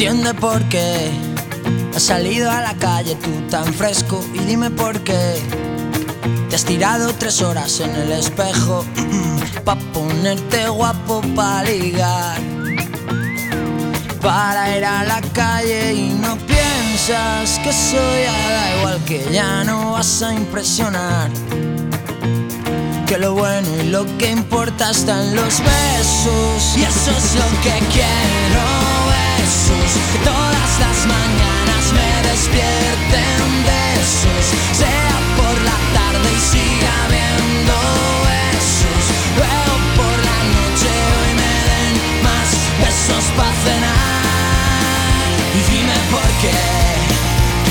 Entiende por qué has salido a la calle tú tan fresco y dime por qué te has tirado tres horas en el espejo pa ponerte guapo pa ligar para ir a la calle y no piensas que soy da igual que ya no vas a impresionar que lo bueno y lo que importa está en los besos y eso es lo que quiero besos que todas las mañanas me despierten besos sea por la tarde y siga viendo besos luego por la noche hoy me den más besos para cenar y dime por qué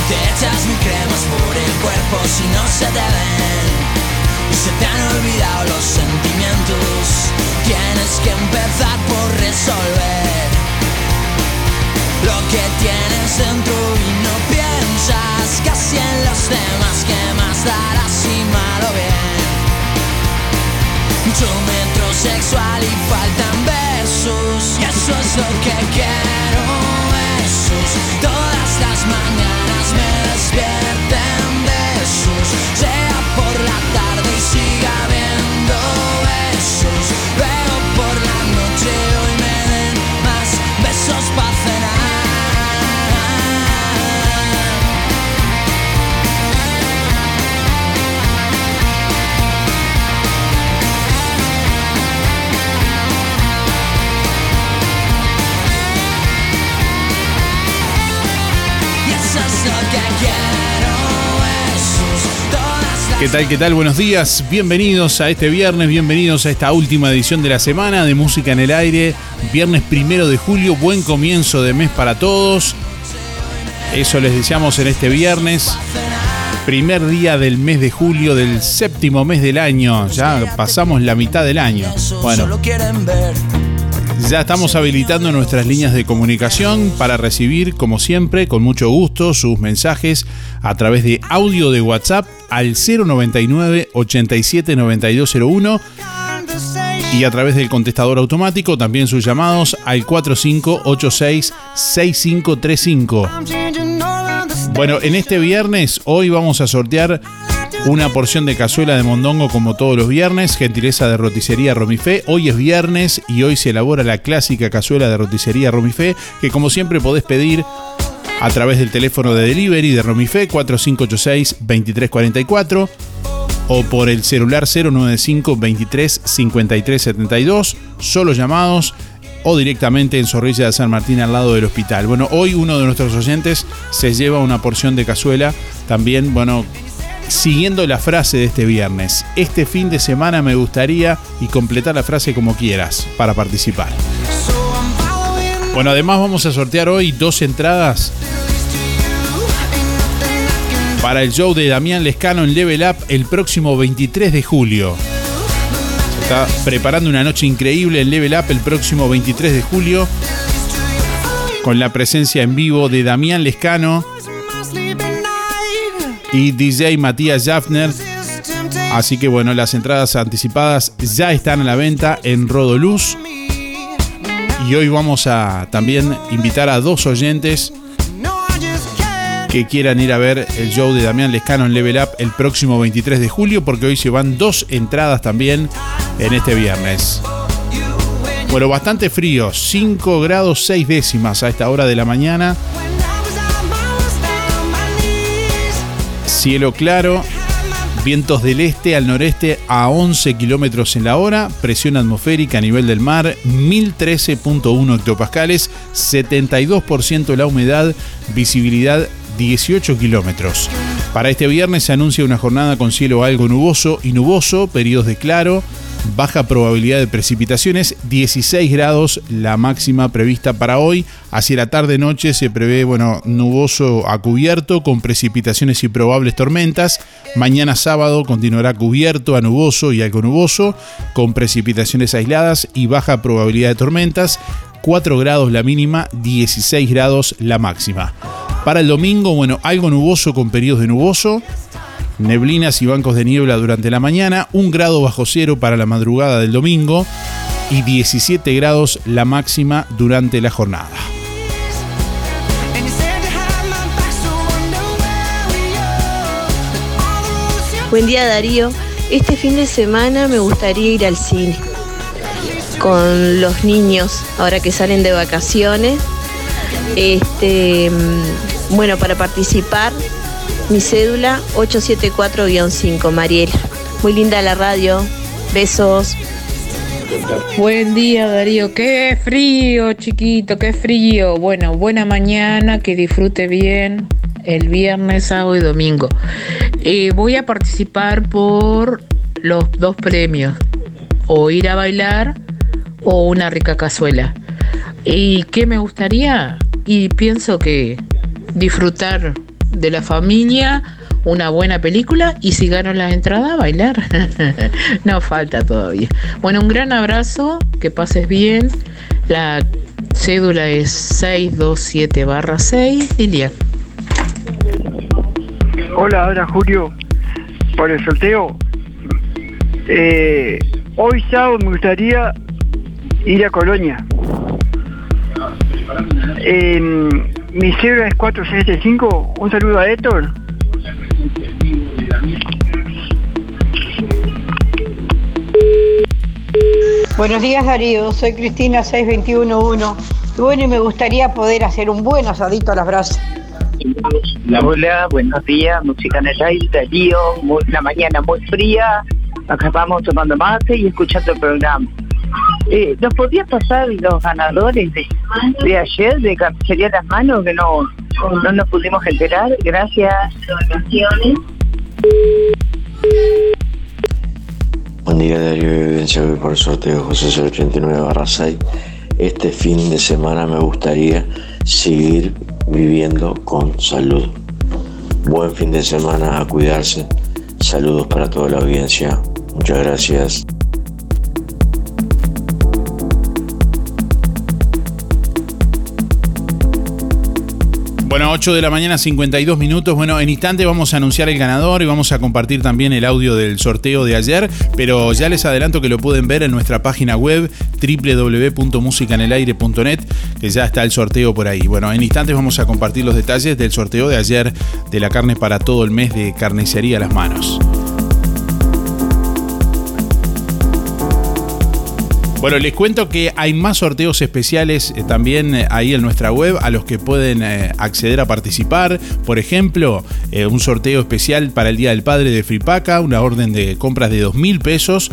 te echas mi cremas por el cuerpo si no se te ven y se te han olvidado los sentimientos. Tienes que empezar por resolver lo que tienes dentro y no piensas casi en los demás que más darás si malo bien. Mucho metrosexual y faltan versos y eso es lo que quiero. Besos todas las mañanas me despierten besos, sea por la tarde y siga viendo besos. ¿Qué tal? ¿Qué tal? Buenos días. Bienvenidos a este viernes, bienvenidos a esta última edición de la semana de Música en el Aire. Viernes primero de julio, buen comienzo de mes para todos. Eso les deseamos en este viernes. Primer día del mes de julio, del séptimo mes del año. Ya pasamos la mitad del año. Bueno, ya estamos habilitando nuestras líneas de comunicación para recibir, como siempre, con mucho gusto, sus mensajes a través de audio de WhatsApp al 099 87 9201 y a través del contestador automático también sus llamados al 4586 6535. Bueno, en este viernes, hoy vamos a sortear una porción de cazuela de mondongo como todos los viernes, gentileza de roticería Romifé. Hoy es viernes y hoy se elabora la clásica cazuela de roticería Romifé, que como siempre podés pedir a través del teléfono de delivery de Romifé 4586-2344 o por el celular 095 23 53 72, solo llamados o directamente en Zorrilla de San Martín al lado del hospital. Bueno, hoy uno de nuestros oyentes se lleva una porción de cazuela, también, bueno, siguiendo la frase de este viernes. Este fin de semana me gustaría y completar la frase como quieras para participar. Bueno, además vamos a sortear hoy dos entradas para el show de Damián Lescano en Level Up el próximo 23 de julio. Se está preparando una noche increíble en Level Up el próximo 23 de julio con la presencia en vivo de Damián Lescano y DJ Matías Jaffner. Así que bueno, las entradas anticipadas ya están a la venta en Rodoluz. Y hoy vamos a también invitar a dos oyentes que quieran ir a ver el show de Damián Lescano en Level Up el próximo 23 de julio, porque hoy se van dos entradas también en este viernes. Bueno, bastante frío, 5 grados 6 décimas a esta hora de la mañana. Cielo claro, vientos del este al noreste a 11 kilómetros en la hora, presión atmosférica a nivel del mar 1013.1 hectopascales, 72% la humedad, visibilidad 18 kilómetros. Para este viernes se anuncia una jornada con cielo algo nuboso y nuboso, periodos de claro, baja probabilidad de precipitaciones, 16 grados la máxima prevista para hoy. Hacia la tarde-noche se prevé, bueno, nuboso a cubierto con precipitaciones y probables tormentas. Mañana sábado continuará cubierto a nuboso y algo nuboso con precipitaciones aisladas y baja probabilidad de tormentas. 4 grados la mínima, 16 grados la máxima. Para el domingo, bueno, algo nuboso con periodos de nuboso, neblinas y bancos de niebla durante la mañana, un grado bajo cero para la madrugada del domingo y 17 grados la máxima durante la jornada. Buen día Darío, este fin de semana me gustaría ir al cine con los niños ahora que salen de vacaciones. Este, mm, bueno, para participar mi cédula 874-5, Mariela. Muy linda la radio. Besos. Buen día Darío, qué frío chiquito, qué frío. Bueno, buena mañana, que disfrute bien el viernes, sábado y domingo. Eh, voy a participar por los dos premios, o ir a bailar o una rica cazuela. ¿Y qué me gustaría? Y pienso que disfrutar de la familia, una buena película y si gano la entrada, bailar. no falta todavía. Bueno, un gran abrazo, que pases bien. La cédula es 627 barra 6, Lilia. Hola, ahora Julio, por el sorteo. Eh, hoy sábado me gustaría ir a Colonia. Mi cero es 4675. Un saludo a Héctor. Buenos días Darío, soy Cristina 6211. Y bueno, y me gustaría poder hacer un buen asadito a las brasas. Hola, buenos días, música en el aire, Darío, una mañana muy fría, acá vamos tomando mate y escuchando el programa. Eh, ¿Nos podía pasar los ganadores de, ayer de Carnicería Las Manos que no, no nos pudimos enterar? Gracias. Buen día, Darío Evidencia. Hoy por sorteo José 089 barra 6. Este fin de semana me gustaría seguir viviendo con salud. Buen fin de semana, a cuidarse. Saludos para toda la audiencia. Muchas gracias. Bueno, 8 de la mañana, 52 minutos. Bueno, en instante vamos a anunciar el ganador y vamos a compartir también el audio del sorteo de ayer, pero ya les adelanto que lo pueden ver en nuestra página web www.musicanelaire.net, que ya está el sorteo por ahí. Bueno, en instantes vamos a compartir los detalles del sorteo de ayer de la carne para todo el mes de carnicería a las manos. Bueno, les cuento que hay más sorteos especiales eh, también eh, ahí en nuestra web a los que pueden eh, acceder a participar. Por ejemplo, un sorteo especial para el Día del Padre de Fripaca, una orden de compras de 2 mil pesos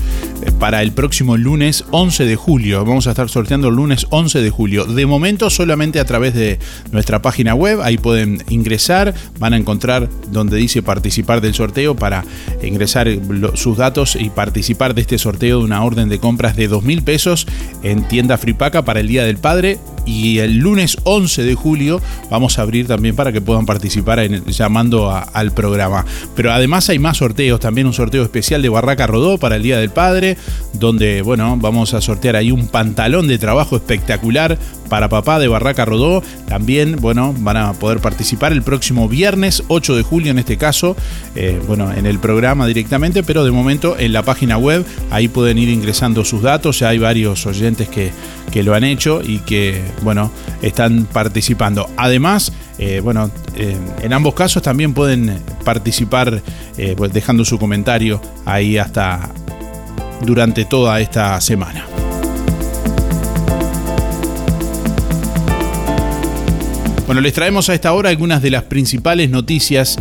para el próximo lunes 11 de julio. Vamos a estar sorteando el lunes 11 de julio. De momento solamente a través de nuestra página web. Ahí pueden ingresar, van a encontrar donde dice participar del sorteo para ingresar sus datos y participar de este sorteo de una orden de compras de 2 mil pesos en tienda Fripaca para el Día del Padre. Y el lunes 11 de julio vamos a abrir también para que puedan participar llamando al programa. Pero además hay más sorteos, también un sorteo especial de Barraca Rodó para el Día del Padre, donde bueno, vamos a sortear ahí un pantalón de trabajo espectacular para papá de Barraca Rodó. También, bueno, van a poder participar el próximo viernes 8 de julio en este caso, eh, bueno, en el programa directamente, pero de momento en la página web, ahí pueden ir ingresando sus datos, ya hay varios oyentes que, que lo han hecho y que, bueno, están participando. Además, eh, bueno, eh, en ambos casos también pueden participar pues dejando su comentario ahí hasta durante toda esta semana. Bueno, les traemos a esta hora algunas de las principales noticias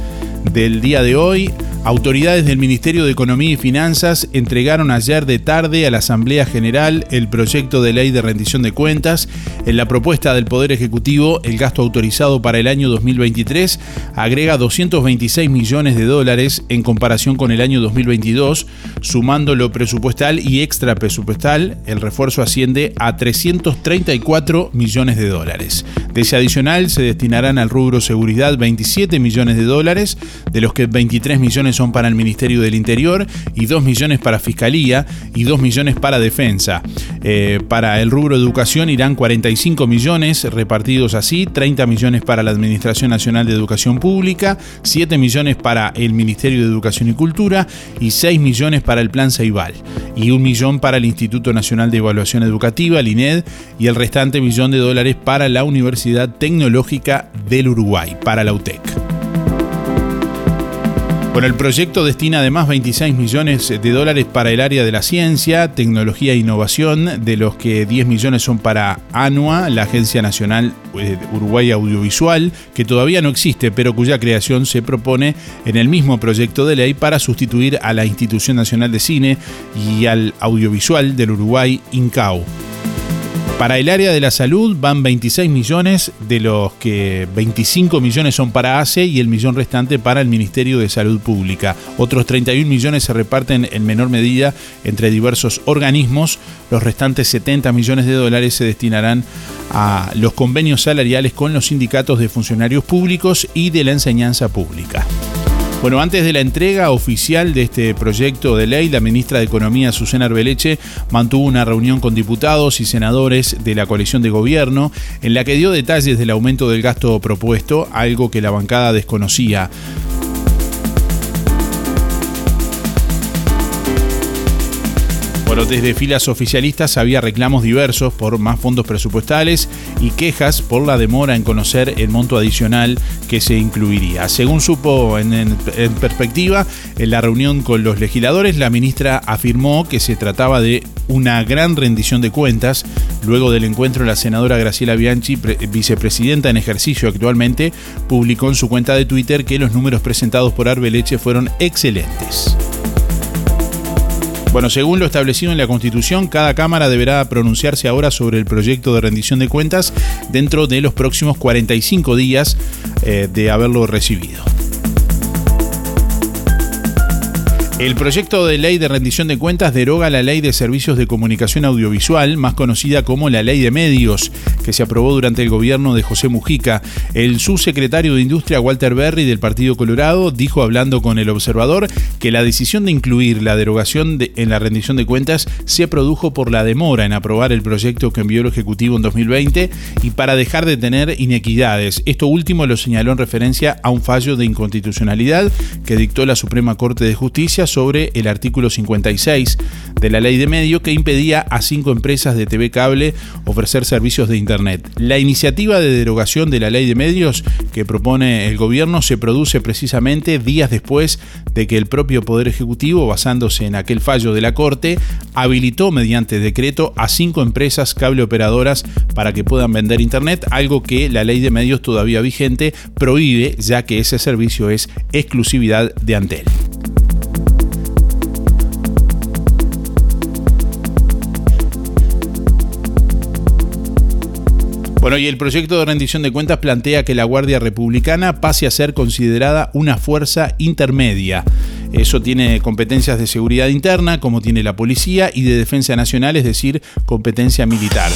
del día de hoy. Autoridades del Ministerio de Economía y Finanzas entregaron ayer de tarde a la Asamblea General el proyecto de ley de rendición de cuentas. En la propuesta del Poder Ejecutivo, el gasto autorizado para el año 2023 agrega 226 millones de dólares en comparación con el año 2022, sumando lo presupuestal y extra presupuestal, el refuerzo asciende a 334 millones de dólares. De ese adicional se destinarán al rubro seguridad 27 millones de dólares, de los que 23 millones son para el Ministerio del Interior y 2 millones para Fiscalía y 2 millones para Defensa. Eh, para el rubro educación irán 45 millones repartidos así, 30 millones para la Administración Nacional de Educación Pública, 7 millones para el Ministerio de Educación y Cultura y 6 millones para el Plan Ceibal y un millón para el Instituto Nacional de Evaluación Educativa, el INED, y el restante millón de dólares para la Universidad Tecnológica del Uruguay, para la UTEC. Bueno, el proyecto destina además 26 millones de dólares para el área de la ciencia, tecnología e innovación, de los que 10 millones son para ANUA, la Agencia Nacional eh, Uruguay Audiovisual, que todavía no existe, pero cuya creación se propone en el mismo proyecto de ley para sustituir a la Institución Nacional de Cine y al Audiovisual del Uruguay, INCAO. Para el área de la salud van 26 millones, de los que 25 millones son para ACE y el millón restante para el Ministerio de Salud Pública. Otros 31 millones se reparten en menor medida entre diversos organismos. Los restantes 70 millones de dólares se destinarán a los convenios salariales con los sindicatos de funcionarios públicos y de la enseñanza pública. Bueno, antes de la entrega oficial de este proyecto de ley, la ministra de Economía, Susana Arbeleche, mantuvo una reunión con diputados y senadores de la coalición de gobierno en la que dio detalles del aumento del gasto propuesto, algo que la bancada desconocía. Desde filas oficialistas había reclamos diversos por más fondos presupuestales y quejas por la demora en conocer el monto adicional que se incluiría. Según supo en, perspectiva, en la reunión con los legisladores, la ministra afirmó que se trataba de una gran rendición de cuentas. Luego del encuentro, la senadora Graciela Bianchi, vicepresidenta en ejercicio actualmente, publicó en su cuenta de Twitter que los números presentados por Arbeleche fueron excelentes. Bueno, según lo establecido en la Constitución, cada Cámara deberá pronunciarse ahora sobre el proyecto de rendición de cuentas dentro de los próximos 45 días eh, de haberlo recibido. El proyecto de ley de rendición de cuentas deroga la ley de servicios de comunicación audiovisual, más conocida como la ley de medios, que se aprobó durante el gobierno de José Mujica. El subsecretario de Industria, Walter Berry, del Partido Colorado, dijo hablando con el observador que la decisión de incluir la derogación en la rendición de cuentas se produjo por la demora en aprobar el proyecto que envió el Ejecutivo en 2020 y para dejar de tener inequidades. Esto último lo señaló en referencia a un fallo de inconstitucionalidad que dictó la Suprema Corte de Justicia sobre el artículo 56 de la ley de medio que impedía a cinco empresas de TV cable ofrecer servicios de Internet. La iniciativa de derogación de la ley de medios que propone el gobierno se produce precisamente días después de que el propio Poder Ejecutivo, basándose en aquel fallo de la Corte, habilitó mediante decreto a cinco empresas cable operadoras para que puedan vender Internet, algo que la ley de medios todavía vigente prohíbe ya que ese servicio es exclusividad de Antel. Bueno, y el proyecto de rendición de cuentas plantea que la Guardia Republicana pase a ser considerada una fuerza intermedia. Eso tiene competencias de seguridad interna, como tiene la policía, y de defensa nacional, es decir, competencia militar.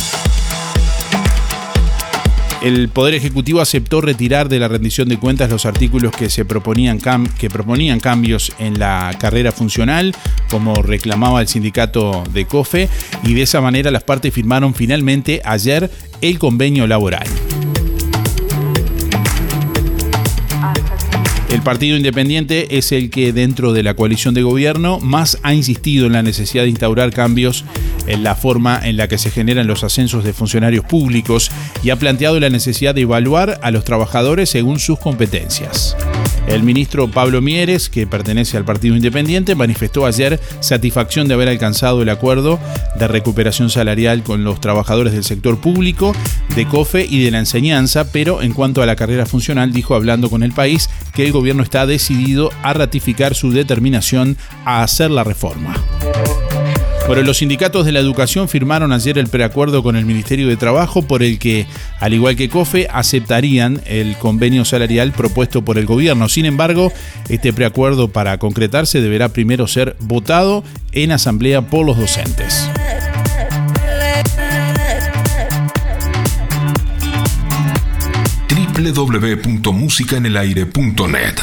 El Poder Ejecutivo aceptó retirar de la rendición de cuentas los artículos que, se proponían, que proponían cambios en la carrera funcional, como reclamaba el sindicato de COFE, y de esa manera las partes firmaron finalmente ayer el convenio laboral. El Partido Independiente es el que dentro de la coalición de gobierno más ha insistido en la necesidad de instaurar cambios en la forma en la que se generan los ascensos de funcionarios públicos y ha planteado la necesidad de evaluar a los trabajadores según sus competencias. El ministro Pablo Mieres, que pertenece al Partido Independiente, manifestó ayer satisfacción de haber alcanzado el acuerdo de recuperación salarial con los trabajadores del sector público, de COFE y de la enseñanza, pero en cuanto a la carrera funcional dijo hablando con el país que el gobierno está decidido a ratificar su determinación a hacer la reforma. Bueno, los sindicatos de la educación firmaron ayer el preacuerdo con el Ministerio de Trabajo por el que, al igual que COFE, aceptarían el convenio salarial propuesto por el gobierno. Sin embargo, este preacuerdo para concretarse deberá primero ser votado en asamblea por los docentes. www.musicaenelaire.net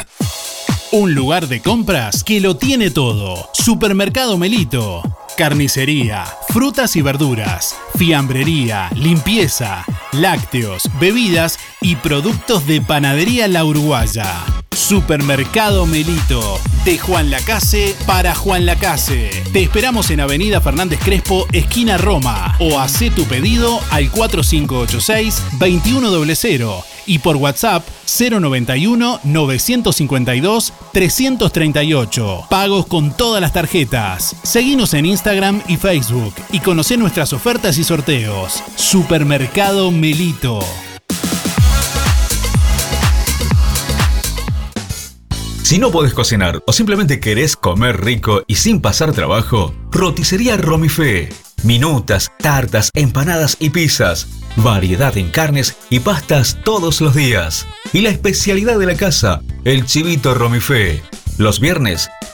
Un lugar de compras que lo tiene todo. Supermercado Melito Carnicería, frutas y verduras, fiambrería, limpieza, lácteos, bebidas y productos de panadería La Uruguaya. Supermercado Melito, de Juan Lacase para Juan Lacase. Te esperamos en Avenida Fernández Crespo, esquina Roma, o haz tu pedido al 4586 2100 y por WhatsApp 091 952 338. Pagos con todas las tarjetas. Seguinos en Instagram y Facebook y conoce nuestras ofertas y sorteos. Supermercado Melito. Si no podés cocinar o simplemente querés comer rico y sin pasar trabajo, roticería Romifé. Minutas, tartas, empanadas y pizzas. Variedad en carnes y pastas todos los días. Y la especialidad de la casa, el chivito Romifé. Los viernes,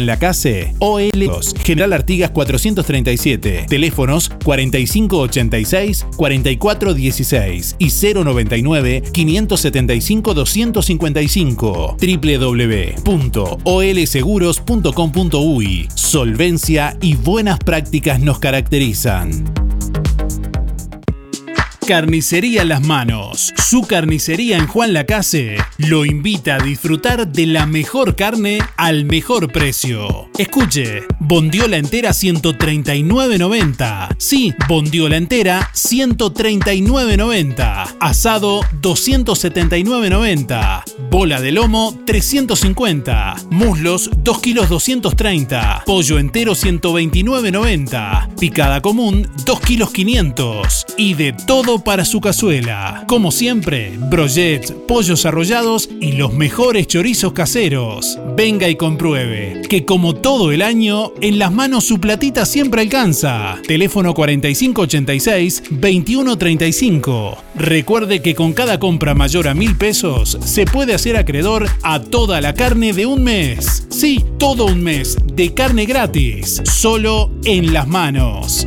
Lacase, OL General Artigas 437, teléfonos 4586-4416 y 099 575 255 www.olseguros.com.uy Solvencia y buenas prácticas nos caracterizan. Carnicería Las Manos. Su carnicería en Juan Lacase lo invita a disfrutar de la mejor carne al mejor precio. Escuche, bondiola entera 139.90. Sí, bondiola entera 139.90. Asado 279.90. Bola de lomo 350. Muslos 2 kilos 230. Pollo entero 129.90. Picada común 2 kilos 500. Y de todo para su cazuela. Como siempre, brochets, pollos arrollados y los mejores chorizos caseros. Venga y compruebe que como todo el año, en las manos su platita siempre alcanza. Teléfono 4586-2135. Recuerde que con cada compra mayor a mil pesos se puede hacer acreedor a toda la carne de un mes. Sí, todo un mes de carne gratis, solo en las manos.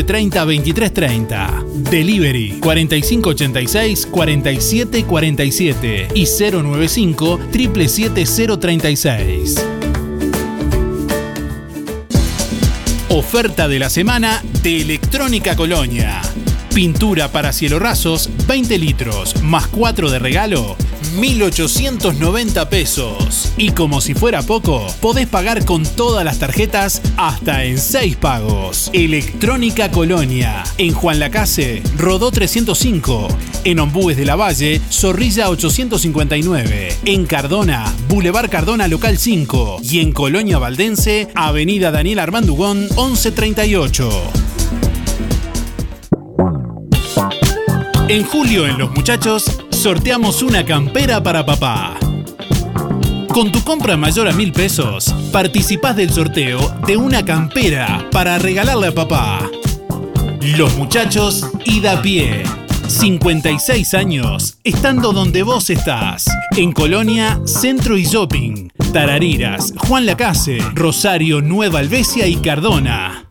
30 23 30. Delivery 4586 47 47 y 095 777 Oferta de la semana de Electrónica Colonia. Pintura para cielo rasos 20 litros más 4 de regalo 1.890 pesos. Y como si fuera poco, podés pagar con todas las tarjetas hasta en 6 pagos. Electrónica Colonia. En Juan Lacase, Rodó 305. En Ombúes de la Valle, Zorrilla 859. En Cardona, Boulevard Cardona Local 5. Y en Colonia Valdense, Avenida Daniel Armandugón 1138. En julio en Los Muchachos sorteamos una campera para papá. Con tu compra mayor a mil pesos, participás del sorteo de una campera para regalarle a papá. Los Muchachos y da pie. 56 años, estando donde vos estás. En Colonia, Centro y Shopping. Tarariras, Juan Lacase, Rosario, Nueva Albesia y Cardona.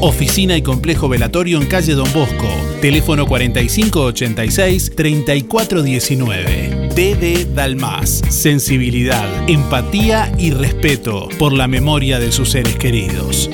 Oficina y complejo velatorio en calle Don Bosco. Teléfono 4586-3419. DD Dalmas. Sensibilidad, empatía y respeto por la memoria de sus seres queridos.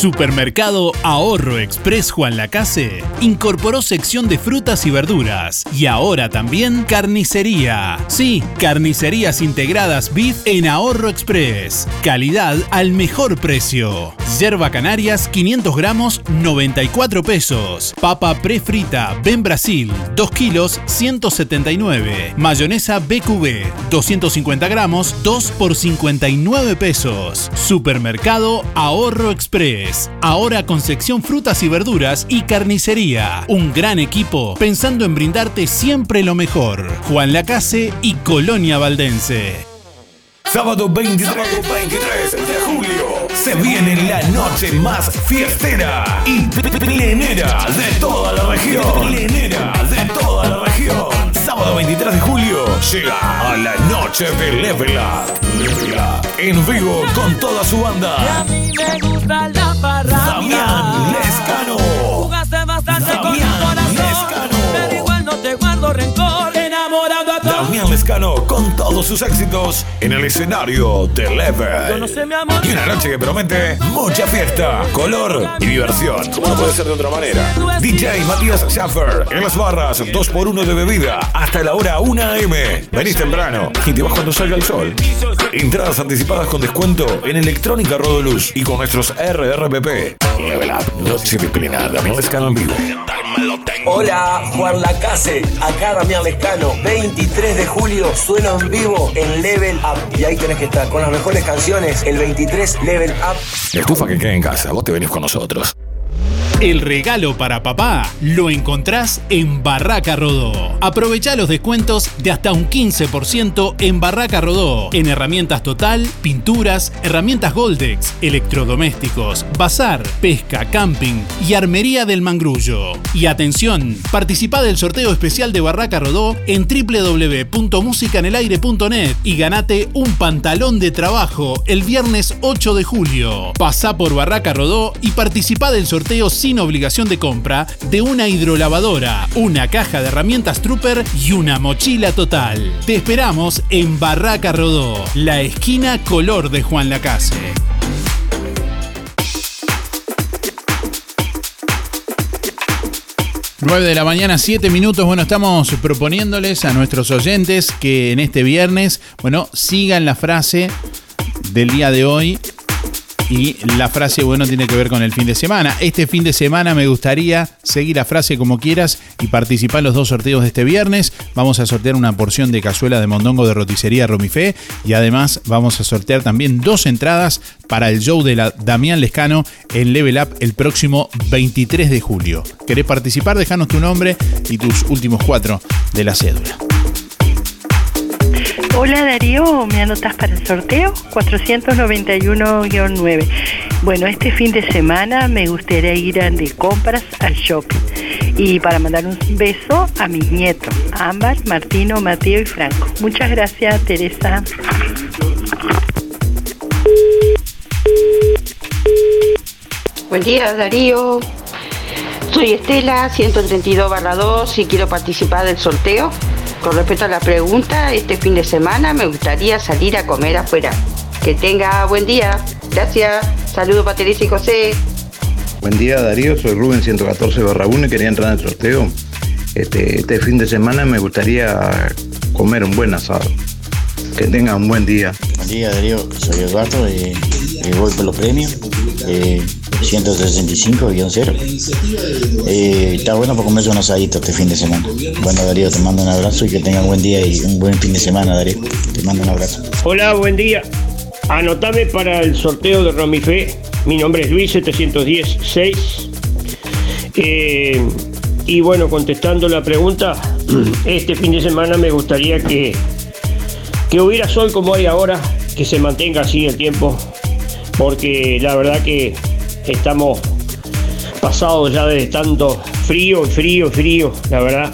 Supermercado Ahorro Express Juan Lacase incorporó sección de frutas y verduras y ahora también carnicería. Sí, carnicerías integradas Beef en Ahorro Express. Calidad al mejor precio. Yerba Canarias 500 gramos 94 pesos. Papa prefrita Ben Brasil 2 kilos 179. Mayonesa BQB 250 gramos 2 por 59 pesos. Supermercado Ahorro Express. Ahora con sección frutas y verduras y carnicería. Un gran equipo pensando en brindarte siempre lo mejor. Juan Lacase y Colonia Valdense. Sábado 23, de julio se viene la noche más fiestera y plenera de toda la región. Plenera de toda la región. Sábado 23 de julio llega a la noche de Level Up. Level Up. En vivo con toda su banda. Damián Lescano. Jugaste bastante con mi corazón. Pero igual no te guardo rencor. Lescano con todos sus éxitos en el escenario de Level. Y una noche que promete mucha fiesta, color y diversión. Como no puede ser de otra manera. DJ Matías Schaffer en las barras, 2x1 de bebida hasta la hora 1 am. Venís temprano y te vas cuando salga el sol. Entradas anticipadas con descuento en Electrónica Rodoluz y con nuestros RRPP. Level Up, noche disciplinada, Lescano en vivo. Hola, Juan Lacase, acá Damián Lescano, 23 de julio, sueno en vivo en Level Up. Y ahí tenés que estar con las mejores canciones, el 23 Level Up. La estufa que queda en casa, vos te venís con nosotros. El regalo para papá lo encontrás en Barraca Rodó. Aprovecha los descuentos de hasta un 15% en Barraca Rodó. En herramientas total, pinturas, herramientas Goldex, electrodomésticos, bazar, pesca, camping y armería del mangrullo. Y atención, participa del sorteo especial de Barraca Rodó en www.musicanelaire.net y ganate un pantalón de trabajo el viernes 8 de julio. Pasá por Barraca Rodó y participa del sorteo sin obligación de compra de una hidrolavadora, una caja de herramientas Trooper y una mochila total. Te esperamos en Barraca Rodó, la esquina color de Juan Lacase. 9 de la mañana, 7 minutos. Bueno, estamos proponiéndoles a nuestros oyentes que en este viernes, bueno, sigan la frase del día de hoy. Y la frase, bueno, tiene que ver con el fin de semana. Este fin de semana me gustaría seguir la frase como quieras y participar en los dos sorteos de este viernes. Vamos a sortear una porción de cazuela de mondongo de roticería Romifé y además vamos a sortear también dos entradas para el show de la Damián Lescano en Level Up el próximo 23 de julio. ¿Querés participar? Dejanos tu nombre y tus últimos cuatro de la cédula. Hola Darío, ¿me anotas para el sorteo? 491-9. Bueno, este fin de semana me gustaría ir de compras al shopping y para mandar un beso a mis nietos, Ámbar, Martino, Mateo y Franco. Muchas gracias, Teresa. Buen día, Darío. Soy Estela, 132 barra 2 y quiero participar del sorteo. Con respecto a la pregunta, este fin de semana me gustaría salir a comer afuera. Que tenga buen día. Gracias. Saludos para Teresa y José. Buen día Darío, soy Rubén 114 barra 1 y quería entrar en el sorteo. Este, este fin de semana me gustaría comer un buen asado. Que tenga un buen día. Buen día Darío, soy Eduardo y, y voy por los premios. Eh, 165-0. Eh, está bueno para comerse un asadito este fin de semana. Bueno Darío, te mando un abrazo y que tengan buen día y un buen fin de semana Darío. Te mando un abrazo. Hola, buen día. Anotame para el sorteo de Romifé. Mi nombre es Luis 710-6. Eh, y bueno, contestando la pregunta, este fin de semana me gustaría que, que hubiera sol como hay ahora, que se mantenga así el tiempo, porque la verdad que estamos pasados ya de tanto frío, frío, frío, la verdad.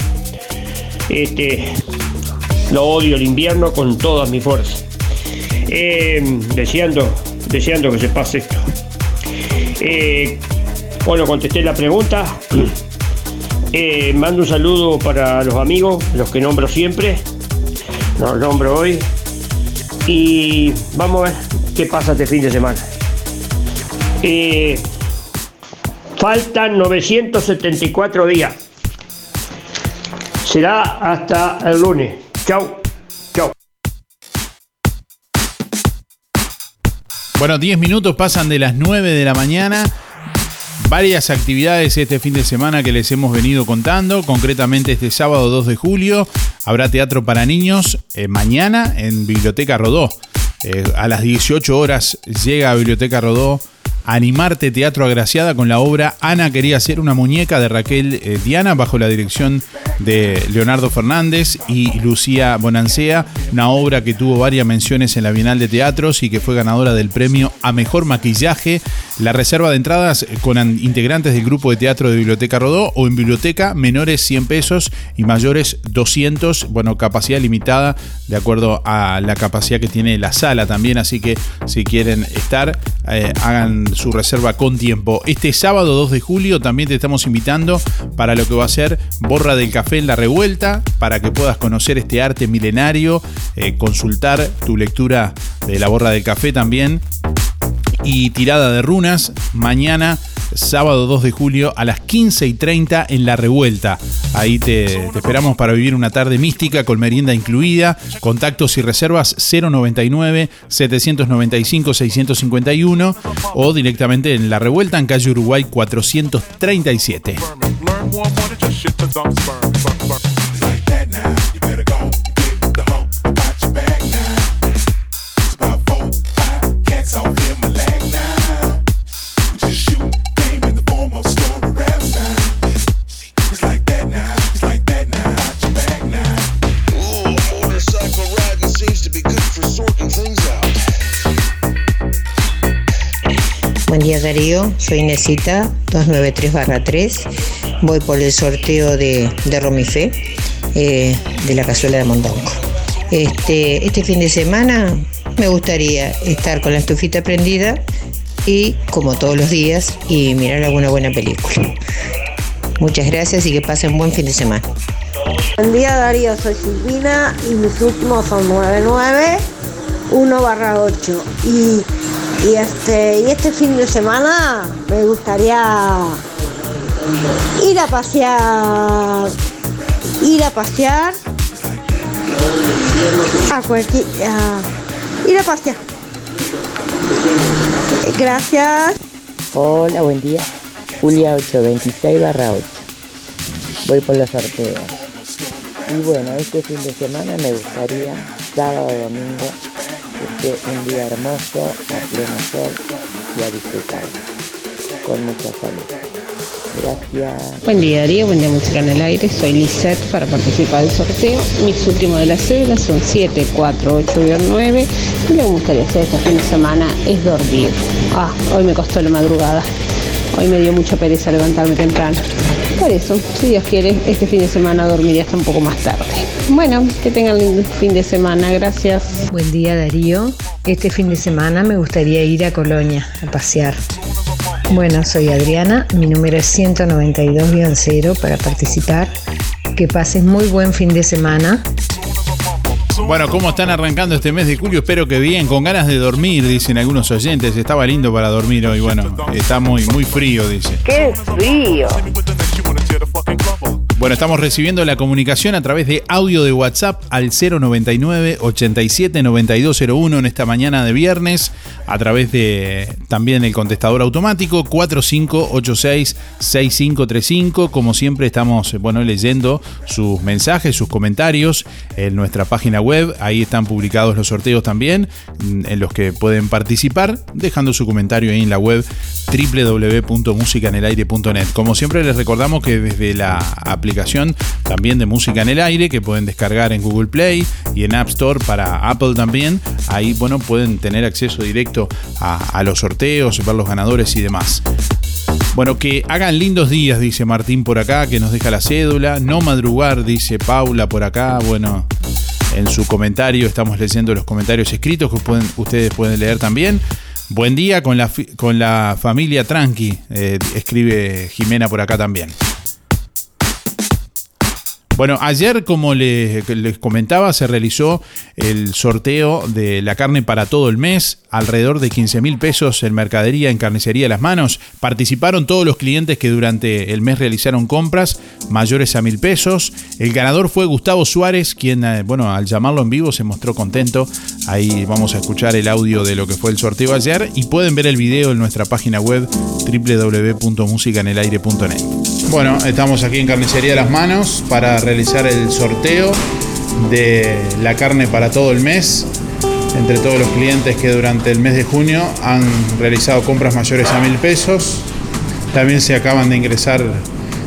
Este, lo odio el invierno con todas mis fuerzas. Eh, deseando, deseando que se pase esto. Eh, bueno, contesté la pregunta. Eh, mando un saludo para los amigos, los que nombro siempre. Los nombro hoy. Y vamos a ver qué pasa este fin de semana. Eh, faltan 974 días. Será hasta el lunes. Chau. Chau. Bueno, 10 minutos pasan de las 9 de la mañana. Varias actividades este fin de semana que les hemos venido contando. Concretamente este sábado 2 de julio habrá teatro para niños eh, mañana en Biblioteca Rodó. Eh, a las 18 horas llega a Biblioteca Rodó Animarte Teatro Agraciada con la obra Ana quería ser una muñeca de Raquel eh, Diana bajo la dirección de Leonardo Fernández y Lucía Bonancea, una obra que tuvo varias menciones en la Bienal de Teatros y que fue ganadora del premio a Mejor Maquillaje. La reserva de entradas eh, con an- integrantes del grupo de teatro de Biblioteca Rodó o en biblioteca menores 100 pesos y mayores 200, bueno, capacidad limitada de acuerdo a la capacidad que tiene la sala también, así que si quieren estar, eh, hagan su reserva con tiempo. Este sábado 2 de julio también te estamos invitando para lo que va a ser Borra del Café en la Revuelta, para que puedas conocer este arte milenario, eh, consultar tu lectura de la Borra del Café también y tirada de runas mañana sábado 2 de julio a las 15 y 30 en La Revuelta. Ahí te, esperamos para vivir una tarde mística con merienda incluida. Contactos y reservas 099 795 651 o directamente en La Revuelta en calle Uruguay 437. Buen día Darío, soy Inesita 293-3. Voy por el sorteo de, de Romifé eh, de la cazuela de Mondongo. Este, este fin de semana me gustaría estar con la estufita prendida y, como todos los días, y mirar alguna buena película. Muchas gracias y que pasen buen fin de semana. Buen día Darío, soy Silvina y mis últimos son 99 1 barra 8 y, y este y este fin de semana me gustaría ir a pasear ir a pasear a cualquier ir a pasear gracias Hola, buen día. Julia 826 barra 8. Voy por los sorteos. Y bueno, este fin de semana me gustaría, sábado o domingo, que esté un día hermoso, a pleno sol y a. Con mucha salud. Gracias. Buen día Darío, buen día Música en el Aire, soy Lisette para participar del sorteo. Mis últimos de las cédulas son 7, 4, 8 y 9 y lo que me gustaría hacer este fin de semana es dormir. Ah, hoy me costó la madrugada, hoy me dio mucha pereza levantarme temprano. Por eso, si Dios quiere, este fin de semana dormiré hasta un poco más tarde. Bueno, que tengan lindo fin de semana, gracias. Buen día Darío. Este fin de semana me gustaría ir a Colonia a pasear. Bueno, soy Adriana, mi número es 192-0 para participar. Que pases muy buen fin de semana. Bueno, ¿cómo están arrancando este mes de julio? Espero que bien, con ganas de dormir, dicen algunos oyentes. Estaba lindo para dormir hoy, bueno, está muy, muy frío, dice. ¡Qué frío! to the fucking Bueno, estamos recibiendo la comunicación a través de audio de WhatsApp al 099 87 9201 en esta mañana de viernes, a través de también el contestador automático 4586 6535. Como siempre, estamos bueno, leyendo sus mensajes, sus comentarios en nuestra página web. Ahí están publicados los sorteos también, en los que pueden participar, dejando su comentario ahí en la web www.musicanelaire.net. Como siempre, les recordamos que desde la aplicación también de música en el aire que pueden descargar en Google Play y en App Store para Apple también. Ahí, bueno, pueden tener acceso directo a, los sorteos, ver los ganadores y demás. Bueno, que hagan lindos días, dice Martín por acá, que nos deja la cédula. No madrugar, dice Paula por acá. Bueno, en su comentario estamos leyendo los comentarios escritos que pueden, ustedes pueden leer también. Buen día con la, con la familia Tranqui, eh, escribe Jimena por acá también. Bueno, ayer, como les, comentaba, se realizó el sorteo de la carne para todo el mes, alrededor de 15 mil pesos en mercadería, en carnicería Las Manos. Participaron todos los clientes que durante el mes realizaron compras mayores a mil pesos. El ganador fue Gustavo Suárez, quien, eh, bueno, al llamarlo en vivo se mostró contento. Ahí vamos a escuchar el audio de lo que fue el sorteo ayer y pueden ver el video en nuestra página web www.musicanelaire.net. Bueno, estamos aquí en Carnicería Las Manos para realizar el sorteo de la carne para todo el mes. Entre todos los clientes que durante el mes de junio han realizado compras mayores a mil pesos. También se acaban de ingresar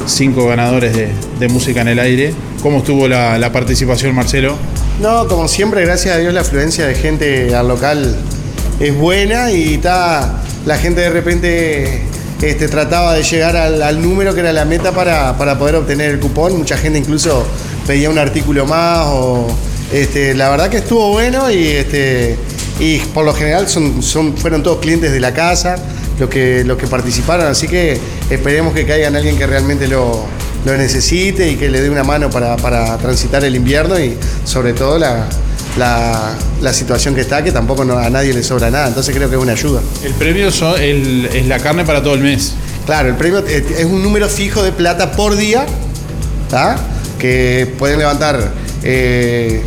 cinco ganadores de, de música en el aire. ¿Cómo estuvo la, la participación, Marcelo? No, como siempre, gracias a Dios la afluencia de gente al local es buena y está la gente de repente este, trataba de llegar al, número que era la meta para, para poder obtener el cupón. Mucha gente incluso pedía un artículo más o este, la verdad que estuvo bueno y este y por lo general son, son, fueron todos clientes de la casa los que, los que participaron, así que esperemos que caigan alguien que realmente lo, lo necesite y que le dé una mano para, para transitar el invierno y sobre todo la, la, la situación que está, que tampoco no- a nadie le sobra nada, entonces creo que es una ayuda. El premio son- el- es la carne para todo el mes. Claro, el premio eh, es un número fijo de plata por día, ¿tá? que pueden levantar eh,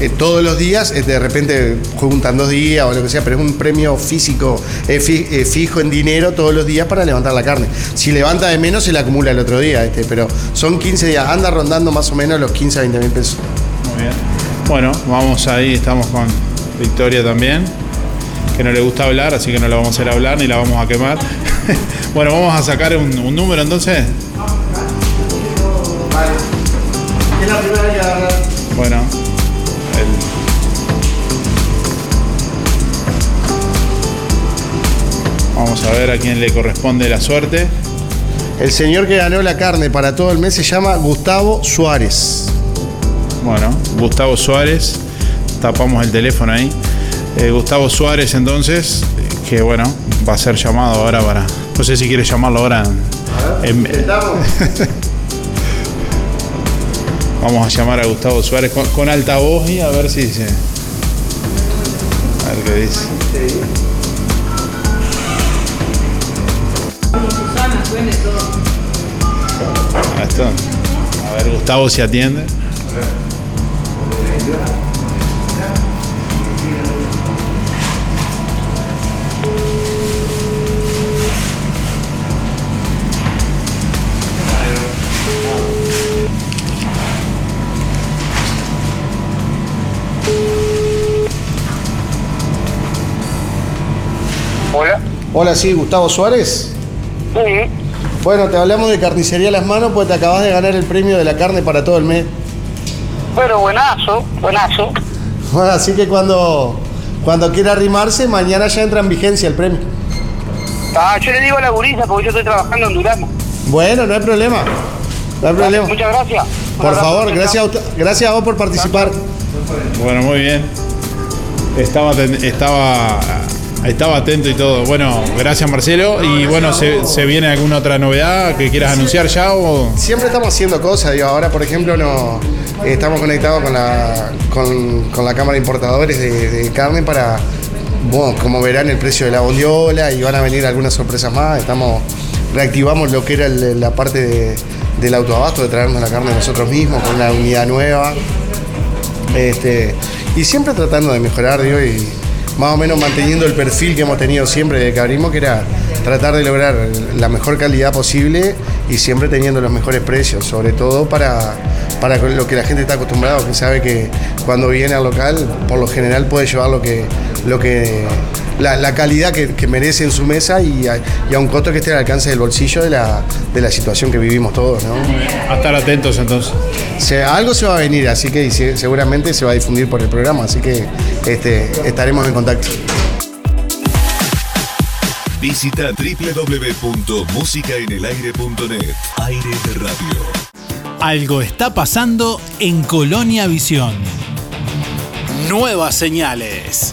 eh, todos los días, eh, de repente juntan dos días o lo que sea, pero es un premio físico fi- fijo en dinero todos los días para levantar la carne. Si levanta de menos, se le acumula el otro día, este, pero son 15 días, anda rondando más o menos los 15 a 20 mil pesos. Bueno, vamos ahí, estamos con Victoria también, que no le gusta hablar, así que no la vamos a hacer hablar ni la vamos a quemar. bueno, vamos a sacar un, número entonces. Bueno, el- vamos a ver a quién le corresponde la suerte. El señor que ganó la carne para todo el mes se llama Gustavo Suárez. Bueno, Gustavo Suárez, tapamos el teléfono ahí. Eh, Gustavo Suárez entonces, que bueno, va a ser llamado ahora para... No sé si quiere llamarlo ahora. en- Vamos a llamar a Gustavo Suárez con, con alta voz y a ver si dice. A ver qué dice. A ver, Gustavo si atiende. Hola. Hola, sí, Gustavo Suárez. Sí, Bueno, te hablamos de carnicería a las manos, pues te acabas de ganar el premio de la carne para todo el mes. Bueno, buenazo, buenazo. Bueno, así que cuando, cuando quiera arrimarse, mañana ya entra en vigencia el premio. Ah, yo le digo a la gurisa porque yo estoy trabajando en Durazno. Bueno, no hay problema. No hay problema. Muchas gracias. Por favor, gracias a, usted- gracias a vos por participar. Bueno, muy bien. Estaba, estaba, estaba atento y todo. Bueno, gracias Marcelo. Y bueno, ¿se, se viene alguna otra novedad que quieras anunciar ya o...? Siempre estamos haciendo cosas, digo, ahora por ejemplo no, estamos conectados con la, con, con la Cámara de Importadores de, de carne para, bueno, como verán, el precio de la bondiola y van a venir algunas sorpresas más. Estamos, reactivamos lo que era el- la parte de- del autoabasto, de traernos la carne nosotros mismos con una unidad nueva. Este, y siempre tratando de mejorar, digo, y más o menos manteniendo el perfil que hemos tenido siempre desde que abrimos, que era tratar de lograr la mejor calidad posible y siempre teniendo los mejores precios, sobre todo para, para lo que la gente está acostumbrada, que sabe que cuando viene al local, por lo general puede llevar lo que, lo que la, la calidad que, que merece en su mesa y a, y a un costo que esté al alcance del bolsillo de la, de la situación que vivimos todos, ¿no? A estar atentos entonces. Se- algo se va a venir, así que se- seguramente se va a difundir por el programa, así que este, estaremos en contacto. Visita www.musicaenelaire.net. Aire de radio. Algo está pasando en Colonia Visión. Nuevas señales.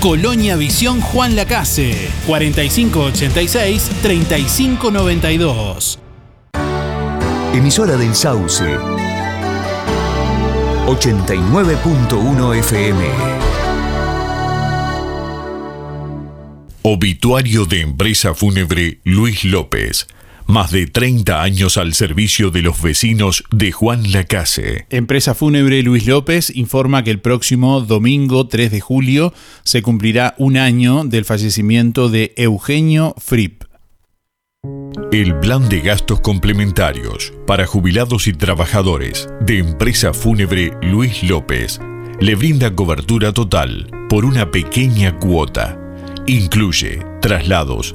Colonia Visión Juan Lacase, 4586-3592. Emisora del Sauce. 89.1 FM. Obituario de empresa fúnebre Luis López. Más de 30 años al servicio de los vecinos de Juan Lacase. Empresa Fúnebre Luis López informa que el próximo domingo 3 de julio se cumplirá un año del fallecimiento de Eugenio Fripp. El plan de gastos complementarios para jubilados y trabajadores de empresa fúnebre Luis López le brinda cobertura total por una pequeña cuota. Incluye traslados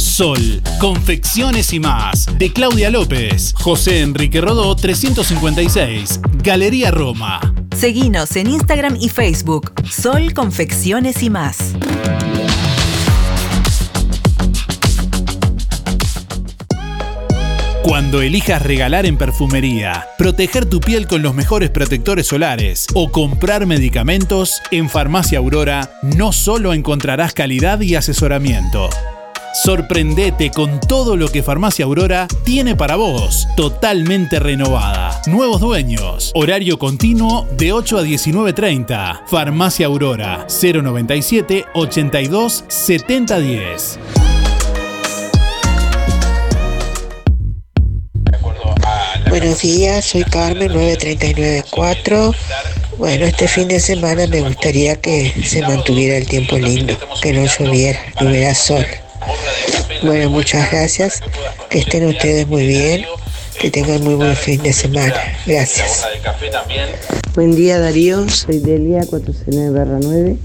Sol, confecciones y más, de Claudia López, José Enrique Rodó 356, Galería Roma. Seguinos en Instagram y Facebook, Sol Confecciones y más. Cuando elijas regalar en perfumería, proteger tu piel con los mejores protectores solares o comprar medicamentos, en Farmacia Aurora no solo encontrarás calidad y asesoramiento. Sorprendete con todo lo que Farmacia Aurora tiene para vos, totalmente renovada. Nuevos dueños, horario continuo de 8 a 19.30. Farmacia Aurora 097 82 7010. Buenos días, soy Carmen 9394. Bueno, este fin de semana me gustaría que se mantuviera el tiempo lindo, que no lloviera, que hubiera sol. Bueno, muchas gracias. Que estén ustedes muy bien. Que tengan muy buen fin de semana. Gracias. Buen día Darío, soy Delia 469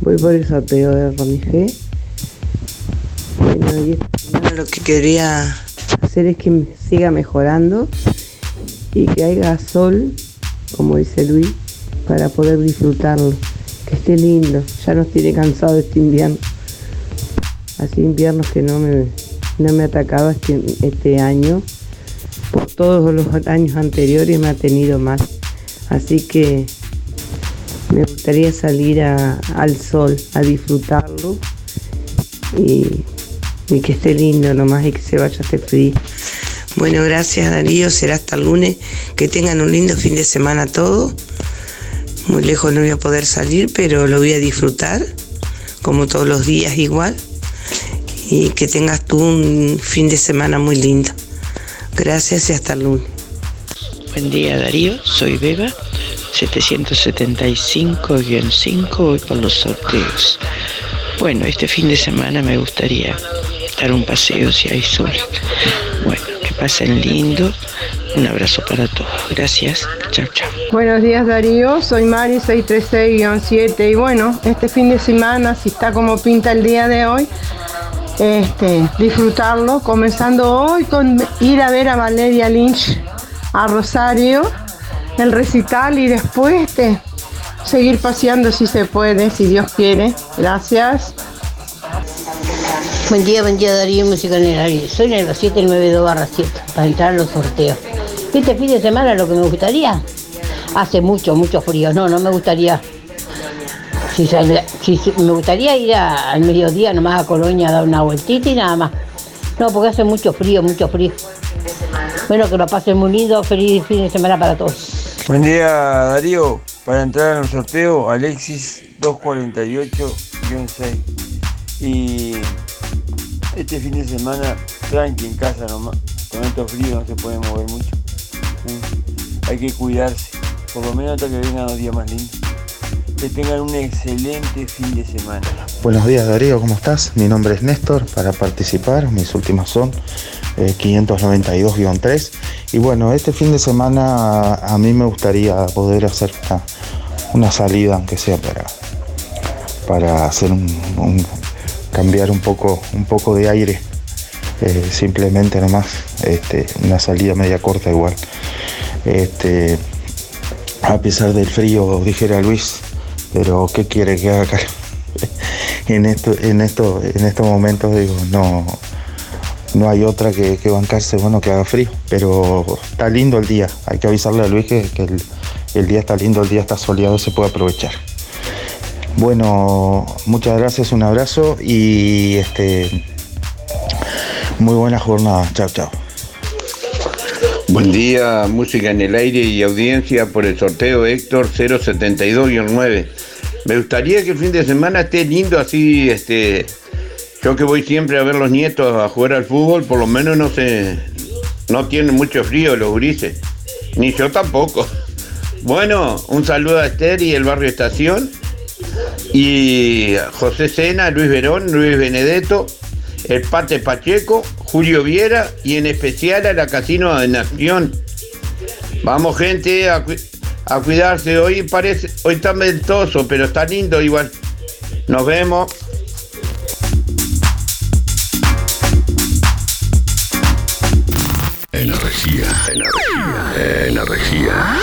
Voy por el sorteo de Romifé. Bueno, lo que quería hacer es que siga mejorando y que haya sol, como dice Luis, para poder disfrutarlo. Que esté lindo, ya nos tiene cansado este invierno así inviernos que no me, no me atacaba este, este año. Por todos los años anteriores me ha tenido mal. Así que me gustaría salir al sol, a disfrutarlo y, y, que esté lindo nomás y que se vaya este frío. Bueno, gracias Darío, será hasta el lunes. Que tengan un lindo fin de semana todos. Muy lejos no voy a poder salir, pero lo voy a disfrutar, como todos los días igual y que tengas tú un fin de semana muy lindo. Gracias y hasta el lunes. Buen día Darío, soy Beba, 775-5, voy por los sorteos. Bueno, este fin de semana me gustaría dar un paseo si hay sol. Bueno, que pasen lindo. Un abrazo para todos. Gracias. Chao, chao. Buenos días Darío, soy Mari 636-7 y bueno, este fin de semana, si está como pinta el día de hoy, este, disfrutarlo, comenzando hoy con ir a ver a Valeria Lynch a Rosario, el recital y después este, seguir paseando si se puede, si Dios quiere. Gracias. Buen día, buen día Darío, música en el aire. Soy en el 792 barra 7 para entrar a los sorteos. Este fin de semana lo que me gustaría, hace mucho, mucho frío. No, no me gustaría si, me gustaría ir al mediodía nomás a Colonia a dar una vueltita y nada más. No, porque hace mucho frío, mucho frío. Bueno, que lo pasen muy lindo, feliz fin de semana para todos. Buen día Darío, para entrar en el sorteo, Alexis 248-6. Y este fin de semana, tranqui en casa nomás, con estos fríos no se puede mover mucho. Hay que cuidarse, por lo menos hasta que vengan los días más lindos que tengan un excelente fin de semana. Buenos días Darío, ¿cómo estás? Mi nombre es Néstor, para participar, mis últimas son 592-3. Eh, y bueno, este fin de semana a mí me gustaría poder hacer una, salida, aunque sea para, para hacer un, cambiar un poco, un poco de aire. Eh, simplemente nomás este, una salida media corta igual. Este, a pesar del frío, dijera Luis, pero ¿qué quiere que haga? en esto, en esto, en estos momentos digo, no, no hay otra que, bancarse, bueno, que haga frío. Pero está lindo el día. Hay que avisarle a Luis que, el, día está lindo, el día está soleado, se puede aprovechar. Bueno, muchas gracias, un abrazo y este Muy buena jornada. Chao, chao. Buen día, música en el aire y audiencia por el sorteo Héctor 072-9. Me gustaría que el fin de semana esté lindo así, este, yo que voy siempre a ver los nietos a jugar al fútbol, por lo menos no se, no tienen mucho frío los grises, ni yo tampoco. Bueno, un saludo a Esther y el barrio Estación, y José Sena, Luis Verón, Luis Benedetto, el Pate Pacheco, Julio Viera y en especial a la Casino de Nación. Vamos gente a, a cuidarse, hoy parece, hoy está ventoso, pero está lindo igual. Nos vemos. Energía, energía, energía.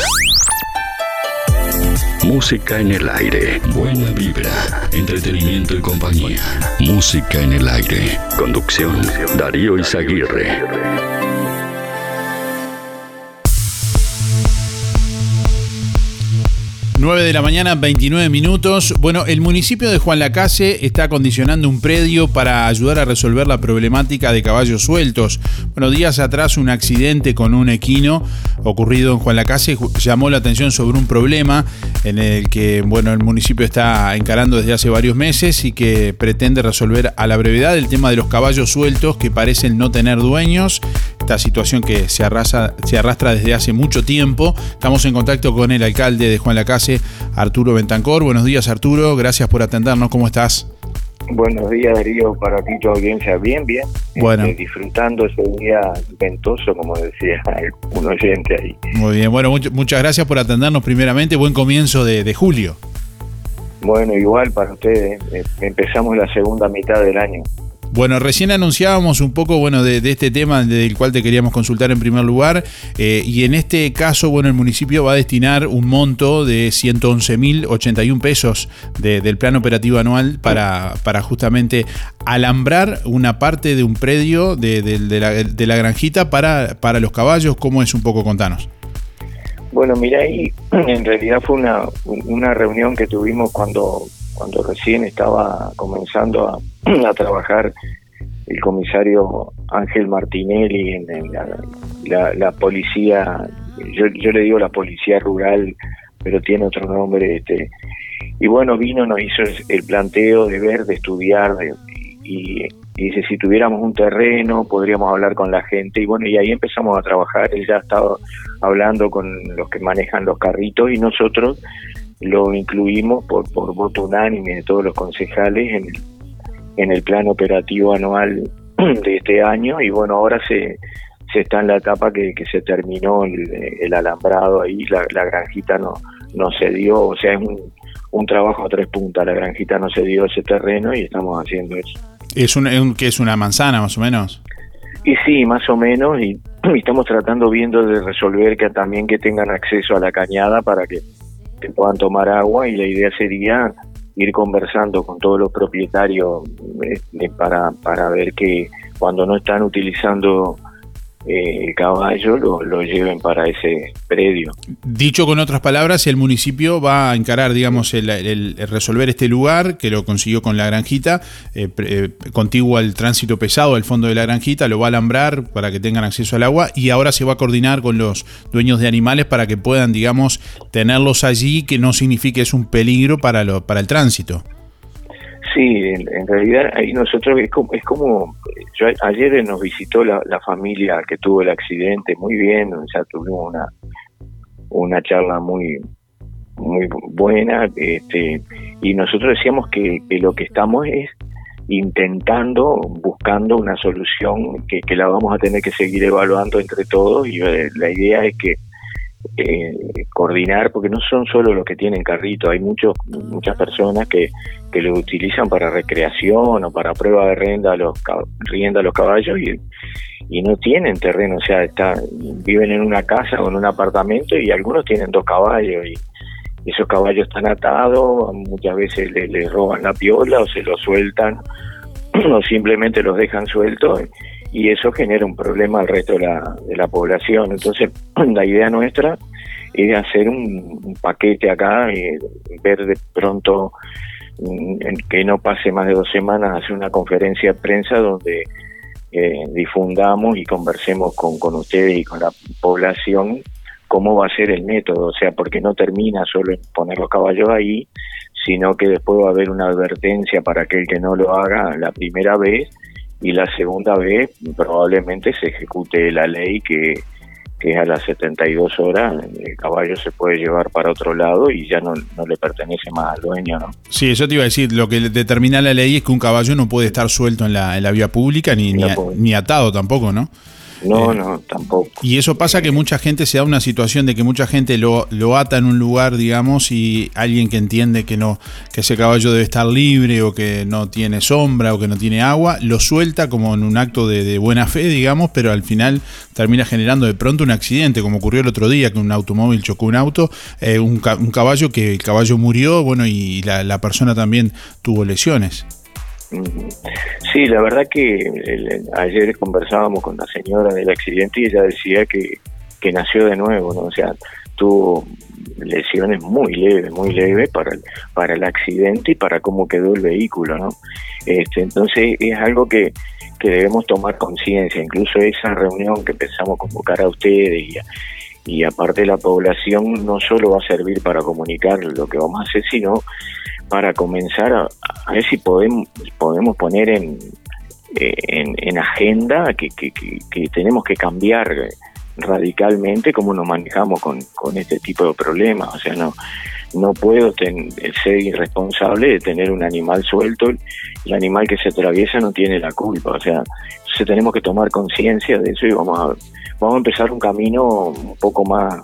Música en el aire. Buena vibra. Entretenimiento y compañía. Música en el aire. Conducción. Darío Izaguirre. 9 de la mañana, 29 minutos. Bueno, el municipio de Juan Lacase está acondicionando un predio para ayudar a resolver la problemática de caballos sueltos. Bueno, días atrás un accidente con un equino ocurrido en Juan Lacase llamó la atención sobre un problema en el que, bueno, el municipio está encarando desde hace varios meses y que pretende resolver a la brevedad el tema de los caballos sueltos que parecen no tener dueños. Esta situación que se, arrasa, se arrastra desde hace mucho tiempo. Estamos en contacto con el alcalde de Juan Lacase Arturo Bentancor. Buenos días, Arturo. Gracias por atendernos. ¿Cómo estás? Buenos días, Darío, para ti tu audiencia. Bien, bien. Bueno. Este, disfrutando ese día ventoso, como decía un oyente ahí. Muy bien. Bueno, muchas gracias por atendernos primeramente. Buen comienzo de, de julio. Bueno, igual para ustedes. Eh, empezamos la segunda mitad del año. Bueno, recién anunciábamos un poco bueno, de, este tema del cual te queríamos consultar en primer lugar eh, y en este caso bueno, el municipio va a destinar un monto de 111.081 pesos del plan operativo anual para, para justamente alambrar una parte de un predio de, de, la, granjita para, para los caballos. ¿Cómo es un poco? Contanos. Bueno, mira, ahí en realidad fue una, una reunión que tuvimos cuando cuando recién estaba comenzando a, trabajar el comisario Ángel Martinelli en, la, policía, yo, le digo la policía rural, pero tiene otro nombre, este, y bueno, vino, nos hizo el planteo de ver, de estudiar, y, dice, si tuviéramos un terreno, podríamos hablar con la gente, y bueno, y ahí empezamos a trabajar, él ya estaba hablando con los que manejan los carritos, y nosotros lo incluimos por, por voto unánime de todos los concejales en el, en el plan operativo anual de este año y bueno, ahora se, se está en la etapa que, que se terminó el, alambrado ahí, la, la, granjita no, no se dio, o sea, es un, un trabajo a tres puntas, la granjita no se dio ese terreno y estamos haciendo eso. ¿Es un, que es una manzana más o menos? Y sí, más o menos, y, y estamos tratando viendo de resolver que también que tengan acceso a la cañada para que que puedan tomar agua y la idea sería ir conversando con todos los propietarios eh, para, para ver que cuando no están utilizando eh, el caballo lo, lo, lleven para ese predio. Dicho con otras palabras, el municipio va a encarar, digamos, el, resolver este lugar, que lo consiguió con la granjita, eh, eh, contiguo al tránsito pesado al fondo de la granjita, lo va a alambrar para que tengan acceso al agua y ahora se va a coordinar con los dueños de animales para que puedan, digamos, tenerlos allí, que no signifique es un peligro para, lo, para el tránsito. Sí, en, realidad ahí nosotros es como, es como yo, ayer nos visitó la, familia que tuvo el accidente, muy bien, sea, tuvimos una, una charla muy muy buena este y nosotros decíamos que, lo que estamos es intentando, buscando una solución que, que la vamos a tener que seguir evaluando entre todos y eh, la idea es que eh, coordinar, porque no son solo los que tienen carrito, hay muchos muchas personas que, que lo utilizan para recreación o para prueba de renda a los, rienda a los caballos y, y no tienen terreno, o sea, está, viven en una casa o en un apartamento y algunos tienen dos caballos y esos caballos están atados, muchas veces les roban la piola o se los sueltan o simplemente los dejan sueltos y eso genera un problema al resto de la, de la población. Entonces, la idea nuestra es hacer un, paquete acá, y eh, ver de pronto mm, que no pase más de dos semanas, hacer una conferencia de prensa donde eh, difundamos y conversemos con, con ustedes y con la población cómo va a ser el método, o sea, porque no termina solo en poner los caballos ahí, sino que después va a haber una advertencia para aquel que no lo haga la primera vez y la segunda vez probablemente se ejecute la ley que, que es a las 72 horas, el caballo se puede llevar para otro lado y ya no, no le pertenece más al dueño, ¿no? Sí, eso te iba a decir, lo que determina la ley es que un caballo no puede estar suelto en la, en la vía pública ni, ni, ni atado tampoco, ¿no? No, Eh, no, tampoco. Y eso pasa que mucha gente se da una situación de que mucha gente lo, lo ata en un lugar, digamos, y alguien que entiende que no, que ese caballo debe estar libre o que no tiene sombra o que no tiene agua, lo suelta como en un acto de, de buena fe, digamos, pero al final termina generando de pronto un accidente, como ocurrió el otro día que un automóvil chocó un auto, eh, un, un caballo que el caballo murió, bueno, y la, la persona también tuvo lesiones. Sí, la verdad que ayer conversábamos con la señora del accidente y ella decía que, que nació de nuevo, ¿no? O sea, tuvo lesiones muy leves, muy leves para el, para el accidente y para cómo quedó el vehículo, ¿no? Este, entonces es algo que, que debemos tomar conciencia, incluso esa reunión que empezamos a convocar a ustedes y, a- y aparte la población no solo va a servir para comunicar lo que vamos a hacer, sino para comenzar a, a ver si podemos, podemos poner en, eh, en, en agenda que, que, tenemos que cambiar radicalmente cómo nos manejamos con, con este tipo de problemas. O sea, no, no puedo ten- ser irresponsable de tener un animal suelto. El animal que se atraviesa no tiene la culpa. O sea, entonces tenemos que tomar conciencia de eso y vamos a, vamos a empezar un camino un poco más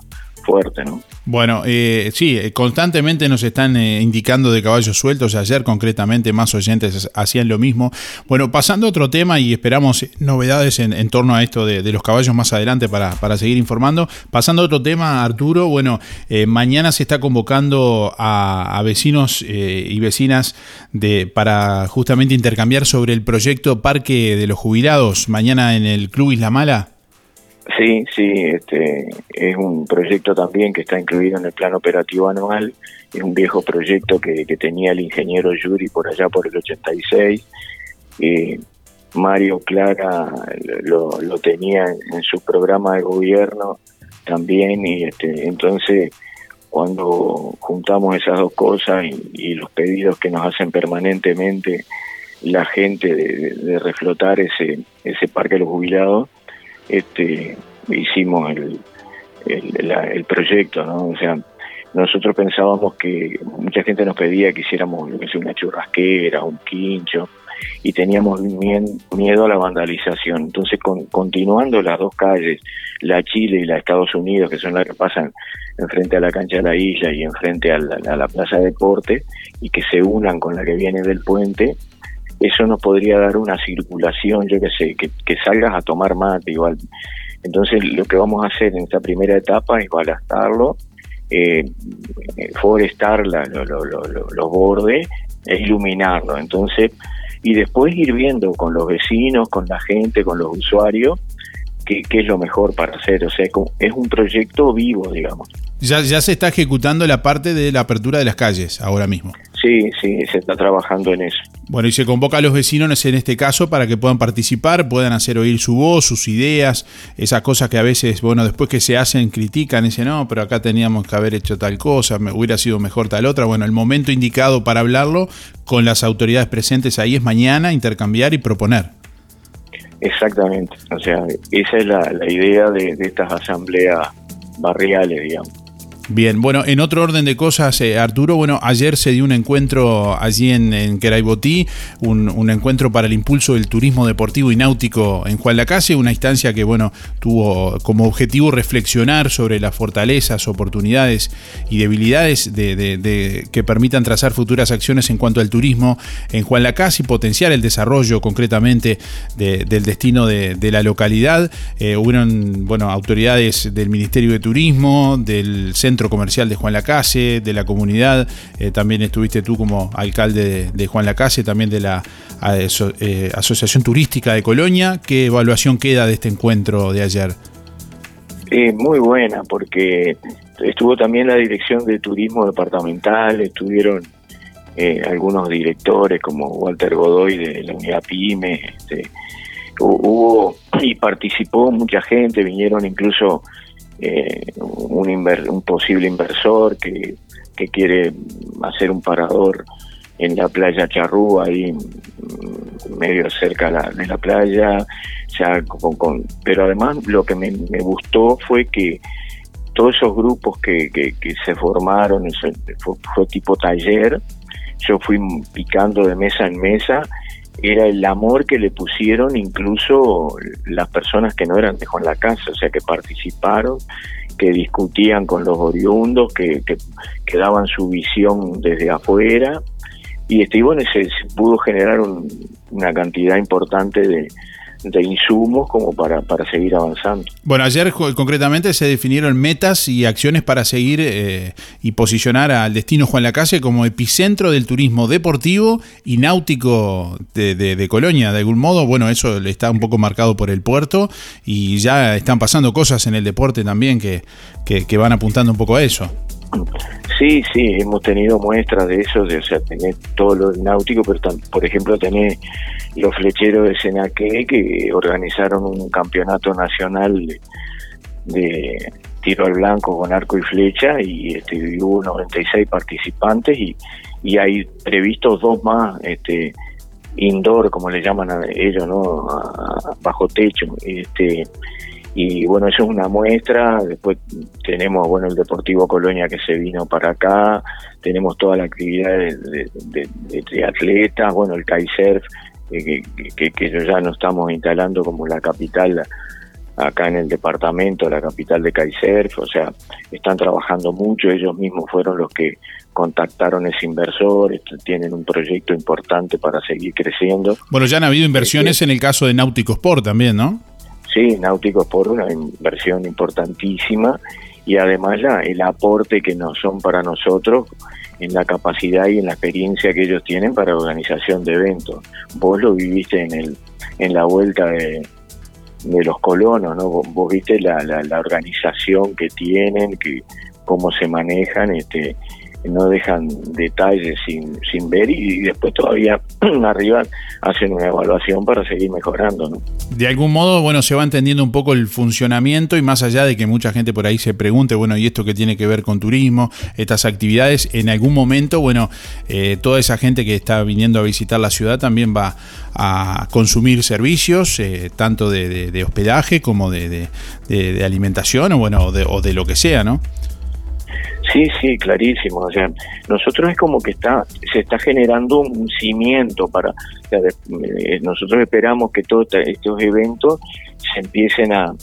fuerte, ¿no? Bueno, eh, sí, eh, constantemente nos están eh, indicando de caballos sueltos. Ayer concretamente más oyentes hacían lo mismo. Bueno, pasando a otro tema y esperamos novedades en, torno a esto de, los caballos más adelante para, para seguir informando. Pasando a otro tema, Arturo, bueno, eh, mañana se está convocando a, a vecinos y vecinas de, para justamente intercambiar sobre el proyecto Parque de los Jubilados, mañana en el Club Isla Mala. Sí, sí, este es un proyecto también que está incluido en el plan operativo anual. Es un viejo proyecto que, tenía el ingeniero Yuri por allá por el 86. Eh, Mario Clara lo, tenía en, su programa de gobierno también y este, entonces cuando juntamos esas dos cosas y, los pedidos que nos hacen permanentemente la gente de- de reflotar ese ese parque de los jubilados este hicimos el, proyecto no o sea nosotros pensábamos que mucha gente nos pedía que hiciéramos yo qué sé, una churrasquera un quincho y teníamos miedo a la vandalización. Entonces con- continuando las dos calles la Chile y la Estados Unidos que son las que pasan enfrente a la cancha de la isla y enfrente a la, a la plaza de deporte y que se unan con la que viene del puente eso nos podría dar una circulación, yo qué sé, que, salgas a tomar mate igual. Entonces lo que vamos a hacer en esta primera etapa es balastarlo, eh, eh, forestar lo- lo- lo- lo- los bordes e iluminarlo. Entonces, y después ir viendo con los vecinos, con la gente, con los usuarios, qué, qué es lo mejor para hacer. O sea, es un proyecto vivo, digamos. Ya, ya se está ejecutando la parte de la apertura de las calles ahora mismo. Sí, sí, se está trabajando en eso. Bueno, y se convoca a los vecinos en este caso para que puedan participar, puedan hacer oír su voz, sus ideas, esas cosas que a veces, bueno, después que se hacen, critican, dicen, no, pero acá teníamos que haber hecho tal cosa, me hubiera sido mejor tal otra. Bueno, el momento indicado para hablarlo con las autoridades presentes ahí es mañana, intercambiar y proponer. Exactamente. O sea, esa es la, la idea de, de estas asambleas barriales, digamos. Bien, bueno, en otro orden de cosas, eh, Arturo, bueno, ayer se dio un encuentro allí en, en Queraibotí, un, un encuentro para el impulso del turismo deportivo y náutico en Juan Lacase, una instancia que, bueno, tuvo como objetivo reflexionar sobre las fortalezas, oportunidades y debilidades de, que permitan trazar futuras acciones en cuanto al turismo en Juan Lacase y potenciar el desarrollo concretamente de- del destino de, de la localidad. Eh, hubieron, bueno, autoridades del Ministerio de Turismo, del Centro Comercial de Juan Lacase, de la comunidad, eh, también estuviste tú como alcalde de, de Juan Lacase, también de la eh, Asociación Turística de Colonia. ¿Qué evaluación queda de este encuentro de ayer? Muy buena, porque estuvo también la Dirección de Turismo Departamental, estuvieron eh, algunos directores como Walter Godoy de la Unidad PYME, este, hubo y participó mucha gente, vinieron incluso eh, un, posible inversor que, que quiere hacer un parador en la playa Charrúa, ahí mm, medio cerca de la playa, pero además lo que me, gustó fue que todos esos grupos que, que, se formaron, fue, fue, tipo taller, yo fui picando de mesa en mesa, era el amor que le pusieron incluso las personas que no eran de Juan la Casa, o sea, que participaron, que discutían con los oriundos, que, que, daban su visión desde afuera. Y, este, y bueno, se, pudo generar una cantidad importante de, de insumos como para, para seguir avanzando. Bueno, ayer concretamente se definieron metas y acciones para seguir eh, y posicionar al destino Juan Lacase como epicentro del turismo deportivo y náutico de, de, Colonia. De algún modo, bueno, eso está un poco marcado por el puerto y ya están pasando cosas en el deporte también que, que, van apuntando un poco a eso. Sí, sí, hemos tenido muestras de eso, de, o sea, tener todo lo náutico, pero por ejemplo tener los flecheros de Senaque que organizaron un campeonato nacional de, tiro al blanco con arco y flecha y este, hubo 96 participantes y, y hay previstos dos más este, indoor, como le llaman a ellos, ¿no? bajo techo. Este, y bueno, eso es una muestra. Después tenemos, bueno, el Deportivo Colonia que se vino para acá. Tenemos toda la actividad de, de atletas, bueno, el Kaiser que, que, que ya no estamos instalando como la capital acá en el departamento, la capital de Kaiser, o sea, están trabajando mucho, ellos mismos fueron los que contactaron ese inversor, tienen un proyecto importante para seguir creciendo. Bueno, ya han habido inversiones en el caso de Náutico Sport también, ¿no? Sí, Náutico Sport, una inversión importantísima y además el aporte que nos son para nosotros en la capacidad y en la experiencia que ellos tienen para organización de eventos. Vos lo viviste en el en la vuelta de, de los colonos, ¿no? Vos, viste la, la, la, organización que tienen, que cómo se manejan, este no dejan detalles sin, sin ver y, después todavía arriba hacen una evaluación para seguir mejorando. ¿no? De algún modo, bueno, se va entendiendo un poco el funcionamiento y más allá de que mucha gente por ahí se pregunte, bueno, ¿y esto qué tiene que ver con turismo? Estas actividades, en algún momento, bueno, eh, toda esa gente que está viniendo a visitar la ciudad también va a consumir servicios, eh, tanto de, hospedaje como de, de, alimentación o, bueno, o de lo que sea, ¿no? Sí, sí, clarísimo. O sea, nosotros es como que está, se está generando un cimiento para. Eh, nosotros esperamos que todos estos eventos se empiecen a,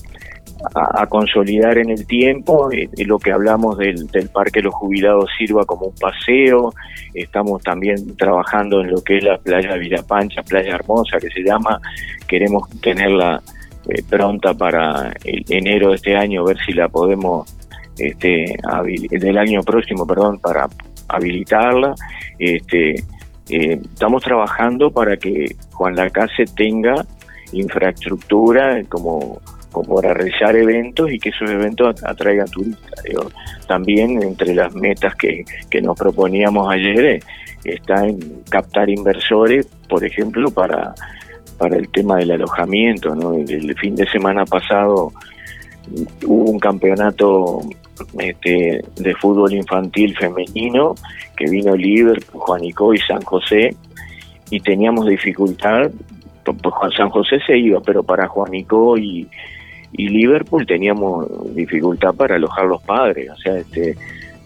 consolidar en el tiempo. Y, eh, lo que hablamos del, Parque de los Jubilados sirva como un paseo. Estamos también trabajando en lo que es la playa Villapancha, playa hermosa que se llama. Queremos tenerla eh, pronta para enero de este año, ver si la podemos este, del año próximo, perdón, para habilitarla. Este, eh, estamos trabajando para que Juan Lacase tenga infraestructura como, como para realizar eventos y que esos eventos atraigan turistas. También entre las metas que, que nos proponíamos ayer eh, está en captar inversores, por ejemplo, para, para el tema del alojamiento. El, fin de semana pasado hubo un campeonato este, de fútbol infantil femenino que vino Liverpool, Juanico y San José y teníamos dificultad, pues San José se iba, pero para Juanico y, y Liverpool teníamos dificultad para alojar los padres, o sea, este,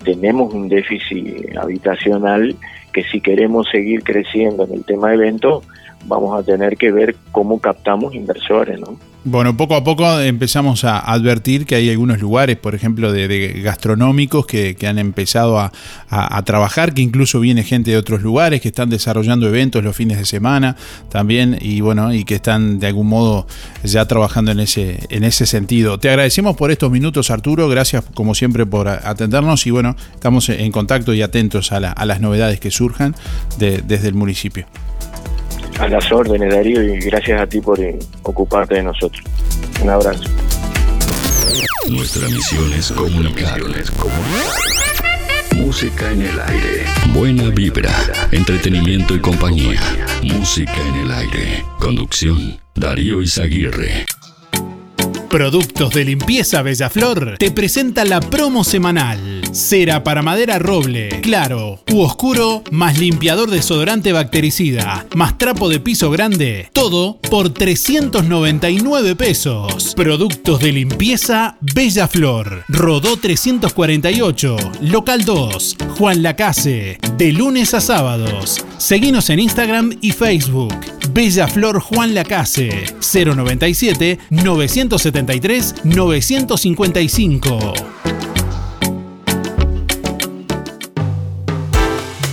tenemos un déficit habitacional que si queremos seguir creciendo en el tema de eventos, vamos a tener que ver cómo captamos inversores, ¿no? Bueno, poco a poco empezamos a advertir que hay algunos lugares, por ejemplo, de, gastronómicos que, han empezado a, trabajar, que incluso viene gente de otros lugares que están desarrollando eventos los fines de semana también y bueno, y que están de algún modo ya trabajando en ese, en ese sentido. Te agradecemos por estos minutos, Arturo, gracias como siempre por atendernos y bueno, estamos en contacto y atentos a, las novedades que surjan desde el municipio. A las órdenes, Darío, y gracias a ti por eh, ocuparte de nosotros. Un abrazo. Nuestra misión es comunicar. Música en el aire. Buena vibra, entretenimiento y compañía. Música en el aire. Conducción. Darío Izaguirre. Productos de limpieza Bellaflor te presenta la promo semanal. Cera para madera roble, claro u oscuro, más limpiador desodorante bactericida, más trapo de piso grande, todo por 399 pesos. Productos de limpieza Bellaflor. Rodó 348, local 2, Juan Lacase, de lunes a sábados. Seguinos en Instagram y Facebook. Bella Flor Juan Lacase 097 973 955.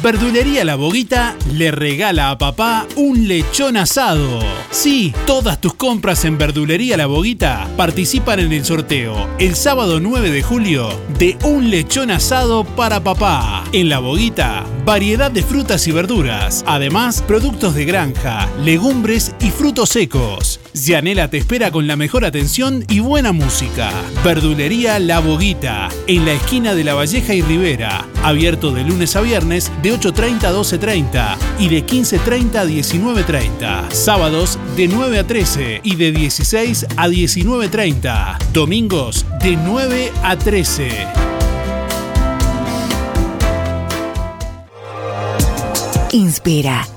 Verdulería La Boguita le regala a papá un lechón asado. Sí, todas tus compras en Verdulería La Boguita participan en el sorteo el sábado 9 de julio de un lechón asado para papá. En La Boguita, variedad de frutas y verduras. Además, productos de granja, legumbres y frutos secos. Yanela te espera con la mejor atención y buena música. Verdulería La Boguita, en la esquina de La Valleja y Rivera. Abierto de lunes a viernes 8.30 a 12.30 y de 15.30 a 19.30. Sábados de 9 a 13 y de 16 a 19.30. Domingos de 9 a 13. Inspira.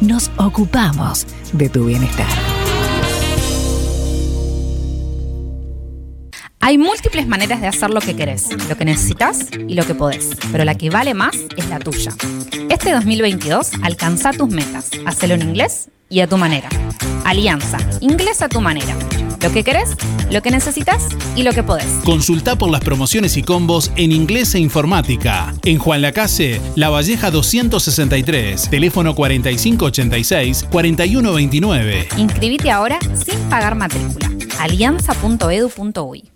nos ocupamos de tu bienestar. Hay múltiples maneras de hacer lo que querés, lo que necesitas y lo que podés, pero la que vale más es la tuya. Este 2022 alcanza tus metas. Hacelo en inglés y a tu manera. Alianza, inglés a tu manera. Lo que querés, lo que necesitas y lo que podés. Consulta por las promociones y combos en inglés e informática. En Juan Lacase, La Valleja 263, teléfono 4586-4129. Inscribite ahora sin pagar matrícula. alianza.edu.uy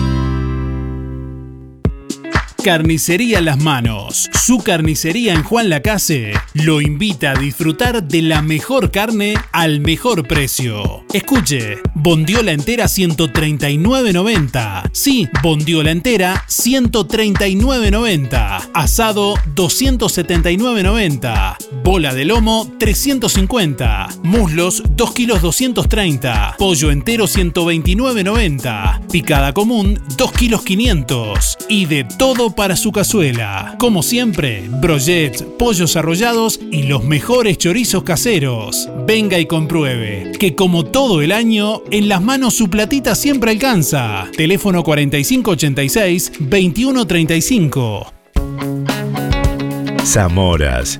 Carnicería Las Manos. Su carnicería en Juan Lacase lo invita a disfrutar de la mejor carne al mejor precio. Escuche, bondiola entera 139.90. Sí, bondiola entera 139.90. Asado 279.90. Bola de lomo 350. Muslos 2 kilos 230. Pollo entero 129.90. Picada común 2 kilos 500. Y de todo para su cazuela. Como siempre, brochets, pollos arrollados y los mejores chorizos caseros. Venga y compruebe que como todo el año, en las manos su platita siempre alcanza. Teléfono 4586 2135. Zamoras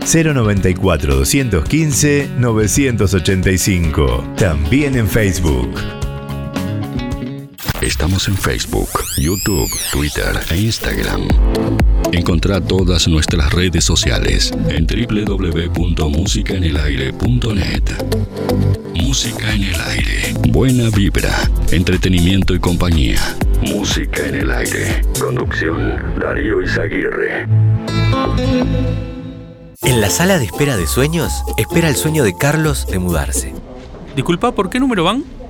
094 215 985. También en Facebook. Estamos en Facebook, YouTube, Twitter e Instagram. Encontrá todas nuestras redes sociales en www.musicaenelaire.net. Música en el aire. Buena vibra, entretenimiento y compañía. Música en el aire. Conducción Darío Izaguirre. En la sala de espera de sueños, espera el sueño de Carlos de mudarse. Disculpa, ¿por qué número van?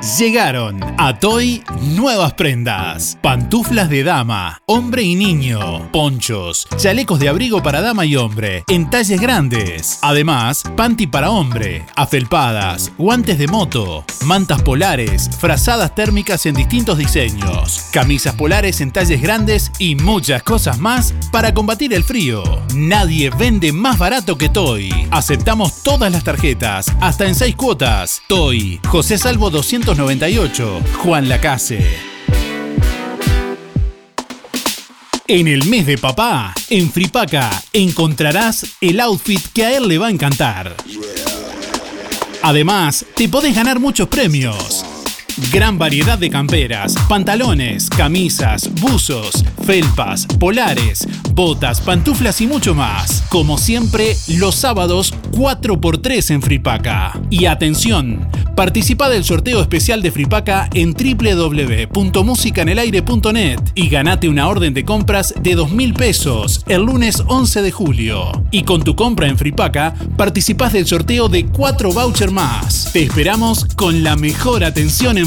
Llegaron a Toy nuevas prendas. Pantuflas de dama, hombre y niño, ponchos, chalecos de abrigo para dama y hombre, en talles grandes. Además, panty para hombre, afelpadas, guantes de moto, mantas polares, frazadas térmicas en distintos diseños, camisas polares en talles grandes y muchas cosas más para combatir el frío. Nadie vende más barato que Toy. Aceptamos todas las tarjetas, hasta en seis cuotas. Toy, José Salvo 298, Juan Lacase. En el mes de papá, en Fripaca, encontrarás el outfit que a él le va a encantar. Además, te podés ganar muchos premios. Gran variedad de camperas, pantalones, camisas, buzos, felpas, polares, botas, pantuflas y mucho más. Como siempre, los sábados 4x3 en Fripaca. Y atención, participa del sorteo especial de Fripaca en www.musicanelaire.net y ganate una orden de compras de 2.000 pesos el lunes 11 de julio. Y con tu compra en Fripaca, participás del sorteo de 4 vouchers más. Te esperamos con la mejor atención en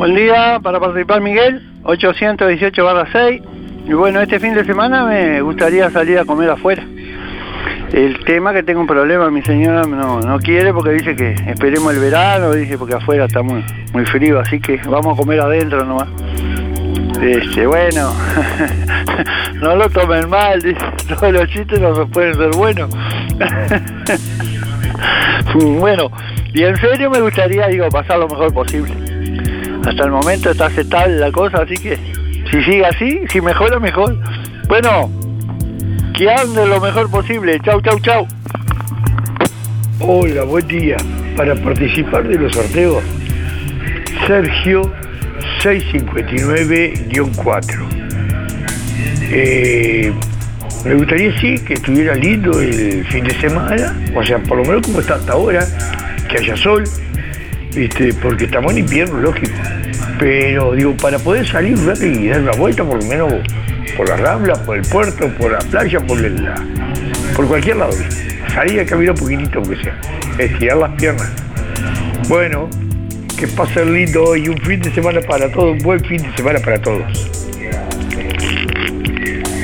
Buen día, para participar Miguel, 818 barra 6. Y bueno, este fin de semana me gustaría salir a comer afuera. El tema que tengo un problema, mi señora no, no quiere porque dice que esperemos el verano, dice porque afuera está muy, muy frío, así que vamos a comer adentro nomás. Este, bueno, no lo tomen mal, dice, todos los chistes no pueden ser buenos. bueno, y en serio me gustaría, digo, pasar lo mejor posible. Hasta el momento está aceptable la cosa, así que si sigue así, si mejora, mejor. Bueno, que ande lo mejor posible. Chau, chau, chau. Hola, buen día. Para participar de los sorteos, Sergio 659-4. Eh, me gustaría sí que estuviera lindo el fin de semana, o sea, por lo menos como está hasta ahora, que haya sol, ¿viste? porque estamos en invierno, lógico. Pero digo, para poder salir y dar una vuelta, por lo menos por la rambla, por el puerto, por la playa, por, la, por cualquier lado. Salir a caminar un poquitito, aunque sea. Estirar las piernas. Bueno, que pase lindo y un fin de semana para todos, un buen fin de semana para todos.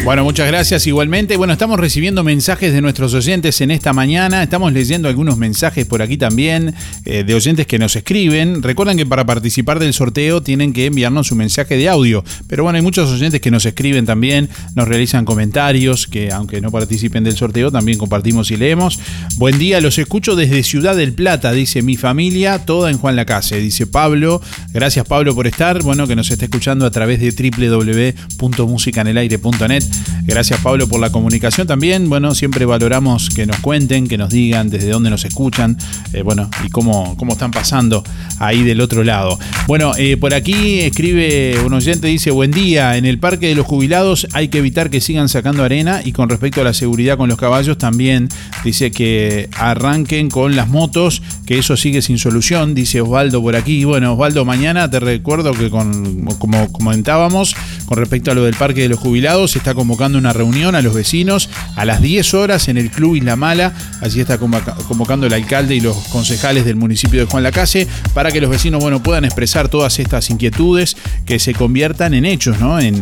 Bueno, muchas gracias igualmente. Bueno, estamos recibiendo mensajes de nuestros oyentes en esta mañana. Estamos leyendo algunos mensajes por aquí también eh, de oyentes que nos escriben. Recuerden que para participar del sorteo tienen que enviarnos un mensaje de audio. Pero bueno, hay muchos oyentes que nos escriben también, nos realizan comentarios, que aunque no participen del sorteo, también compartimos y leemos. Buen día, los escucho desde Ciudad del Plata, dice mi familia, toda en Juan Lacase, dice Pablo. Gracias Pablo por estar. Bueno, que nos está escuchando a través de www.musicanelaire.net. Gracias Pablo por la comunicación también. Bueno, siempre valoramos que nos cuenten, que nos digan desde dónde nos escuchan, eh, bueno, y cómo, cómo están pasando ahí del otro lado. Bueno, eh, por aquí escribe un oyente, dice, buen día, en el Parque de los Jubilados hay que evitar que sigan sacando arena y con respecto a la seguridad con los caballos también dice que arranquen con las motos, que eso sigue sin solución, dice Osvaldo por aquí. Bueno, Osvaldo, mañana te recuerdo que con, como comentábamos, con respecto a lo del Parque de los Jubilados, está convocando una reunión a los vecinos a las 10 horas en el Club Isla Mala. Allí está convocando el alcalde y los concejales del municipio de Juan Lacase para que los vecinos bueno, puedan expresar todas estas inquietudes que se conviertan en hechos, ¿no? en,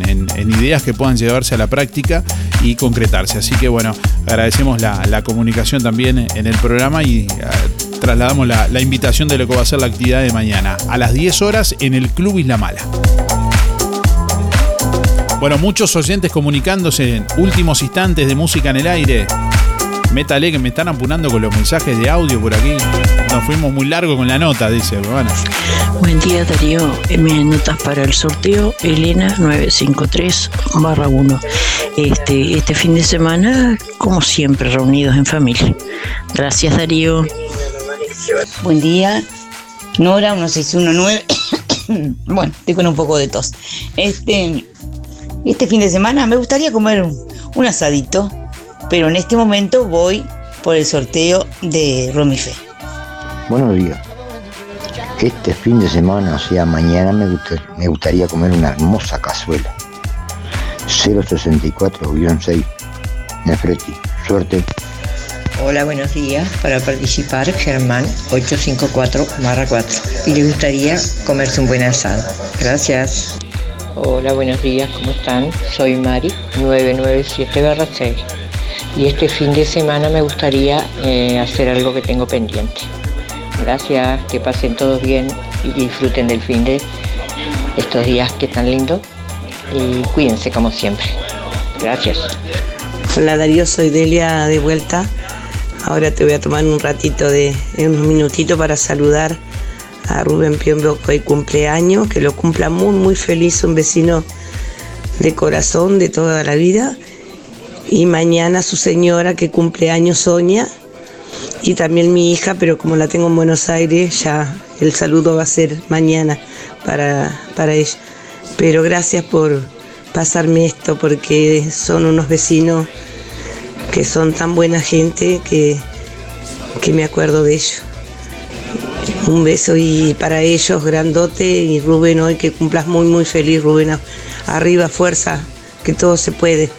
ideas que puedan llevarse a la práctica y concretarse. Así que bueno, agradecemos la, comunicación también en el programa y ah, trasladamos la, la invitación de lo que va a ser la actividad de mañana a las 10 horas en el Club Isla Mala. Bueno, muchos oyentes comunicándose en últimos instantes de música en el aire. Métale que me están apunando con los mensajes de audio por aquí. Nos fuimos muy largo con la nota, dice. Bueno. Buen día, Darío. Mis notas para el sorteo, Elena 953 1. Este, este fin de semana, como siempre, reunidos en familia. Gracias, Darío. Buen día. Nora 1619. bueno, estoy con un poco de tos. Este, este fin de semana me gustaría comer un, asadito, pero en este momento voy por el sorteo de Romife. Buenos días. Este fin de semana, o sea, mañana me, me gustaría comer una hermosa cazuela. 064-6 Nefreti. Suerte. Hola, buenos días. Para participar, Germán 854 4. Y le gustaría comerse un buen asado. Gracias. Hola, buenos días, ¿cómo están? Soy Mari, 997-6. Y este fin de semana me gustaría eh, hacer algo que tengo pendiente. Gracias, que pasen todos bien y disfruten del fin de estos días que tan lindo. Y cuídense como siempre. Gracias. Hola Darío, soy Delia de vuelta. Ahora te voy a tomar un ratito de, unos minutitos para saludar a Rubén Piombo que hoy cumpleaños, que lo cumpla muy muy feliz, un vecino de corazón de toda la vida. Y mañana su señora que cumple años Sonia y también mi hija, pero como la tengo en Buenos Aires, ya el saludo va a ser mañana para, para ella. Pero gracias por pasarme esto, porque son unos vecinos que son tan buena gente que, que me acuerdo de ellos. Un beso y para ellos grandote y Rubén hoy que cumplas muy muy feliz Rubén. Arriba, fuerza, que todo se puede.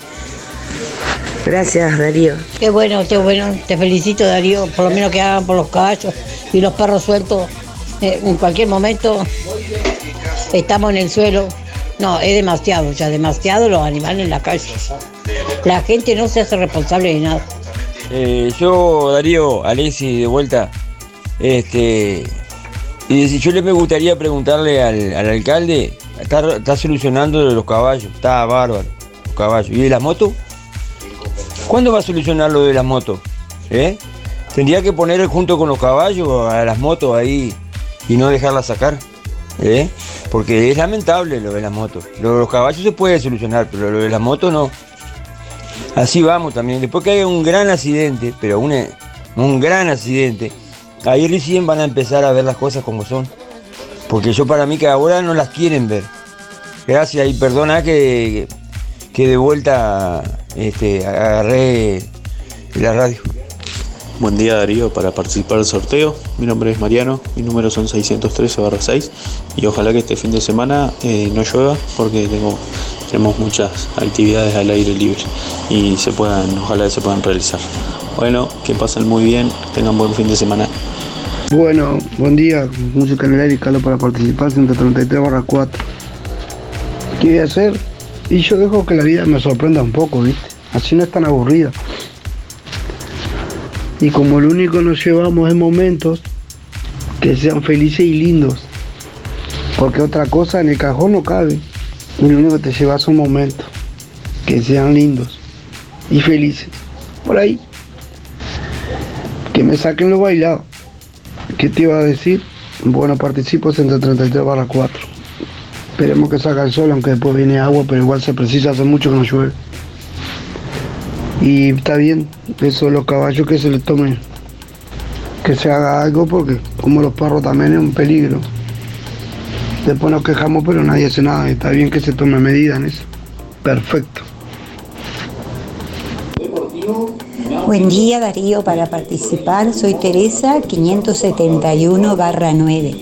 Gracias Darío. Qué bueno, qué bueno. Te felicito Darío, por lo menos que hagan por los caballos y los perros sueltos. Eh, en cualquier momento estamos en el suelo. No, es demasiado, ya demasiado los animales en la calle. La gente no se hace responsable de nada. Eh, yo, Darío, Alessi, de vuelta, este, y yo le me gustaría preguntarle al, alcalde, está, solucionando lo de los caballos, está bárbaro, los caballos. ¿Y de las motos? ¿Cuándo va a solucionar lo de las motos? ¿Eh? Tendría que poner junto con los caballos a las motos ahí y no dejarlas sacar. ¿eh? Porque es lamentable lo de las motos. Lo de los caballos se puede solucionar, pero lo de las motos no. Así vamos también. Después que haya un gran accidente, pero un, un gran accidente, ahí recién van a empezar a ver las cosas como son. Porque yo para mí que ahora no las quieren ver. Gracias y perdona que, que de vuelta este, agarré la radio. Buen día Darío para participar del sorteo. Mi nombre es Mariano, mi número son 613-6 y ojalá que este fin de semana eh, no llueva porque tenemos muchas actividades al aire libre y se puedan, ojalá se puedan realizar. Bueno, que pasen muy bien, tengan buen fin de semana. Bueno, buen día, música en el aire, Carlos para participar, 133 barra 4. ¿Qué voy a hacer? Y yo dejo que la vida me sorprenda un poco, ¿viste? Así no es tan aburrida. Y como lo único que nos llevamos es momentos que sean felices y lindos. Porque otra cosa en el cajón no cabe. Y lo único que te llevas son momentos que sean lindos y felices. Por ahí. Que me saquen los bailados. ¿Qué te iba a decir? Bueno, participo 133 barra 4. Esperemos que salga el sol, aunque después viene agua, pero igual se precisa, hace mucho que no llueve. Y está bien, eso los caballos que se les tomen, que se haga algo, porque como los perros también es un peligro. Después nos quejamos, pero nadie hace nada, está bien que se tome medidas en eso. Perfecto. Buen día Darío, para participar soy Teresa 571 9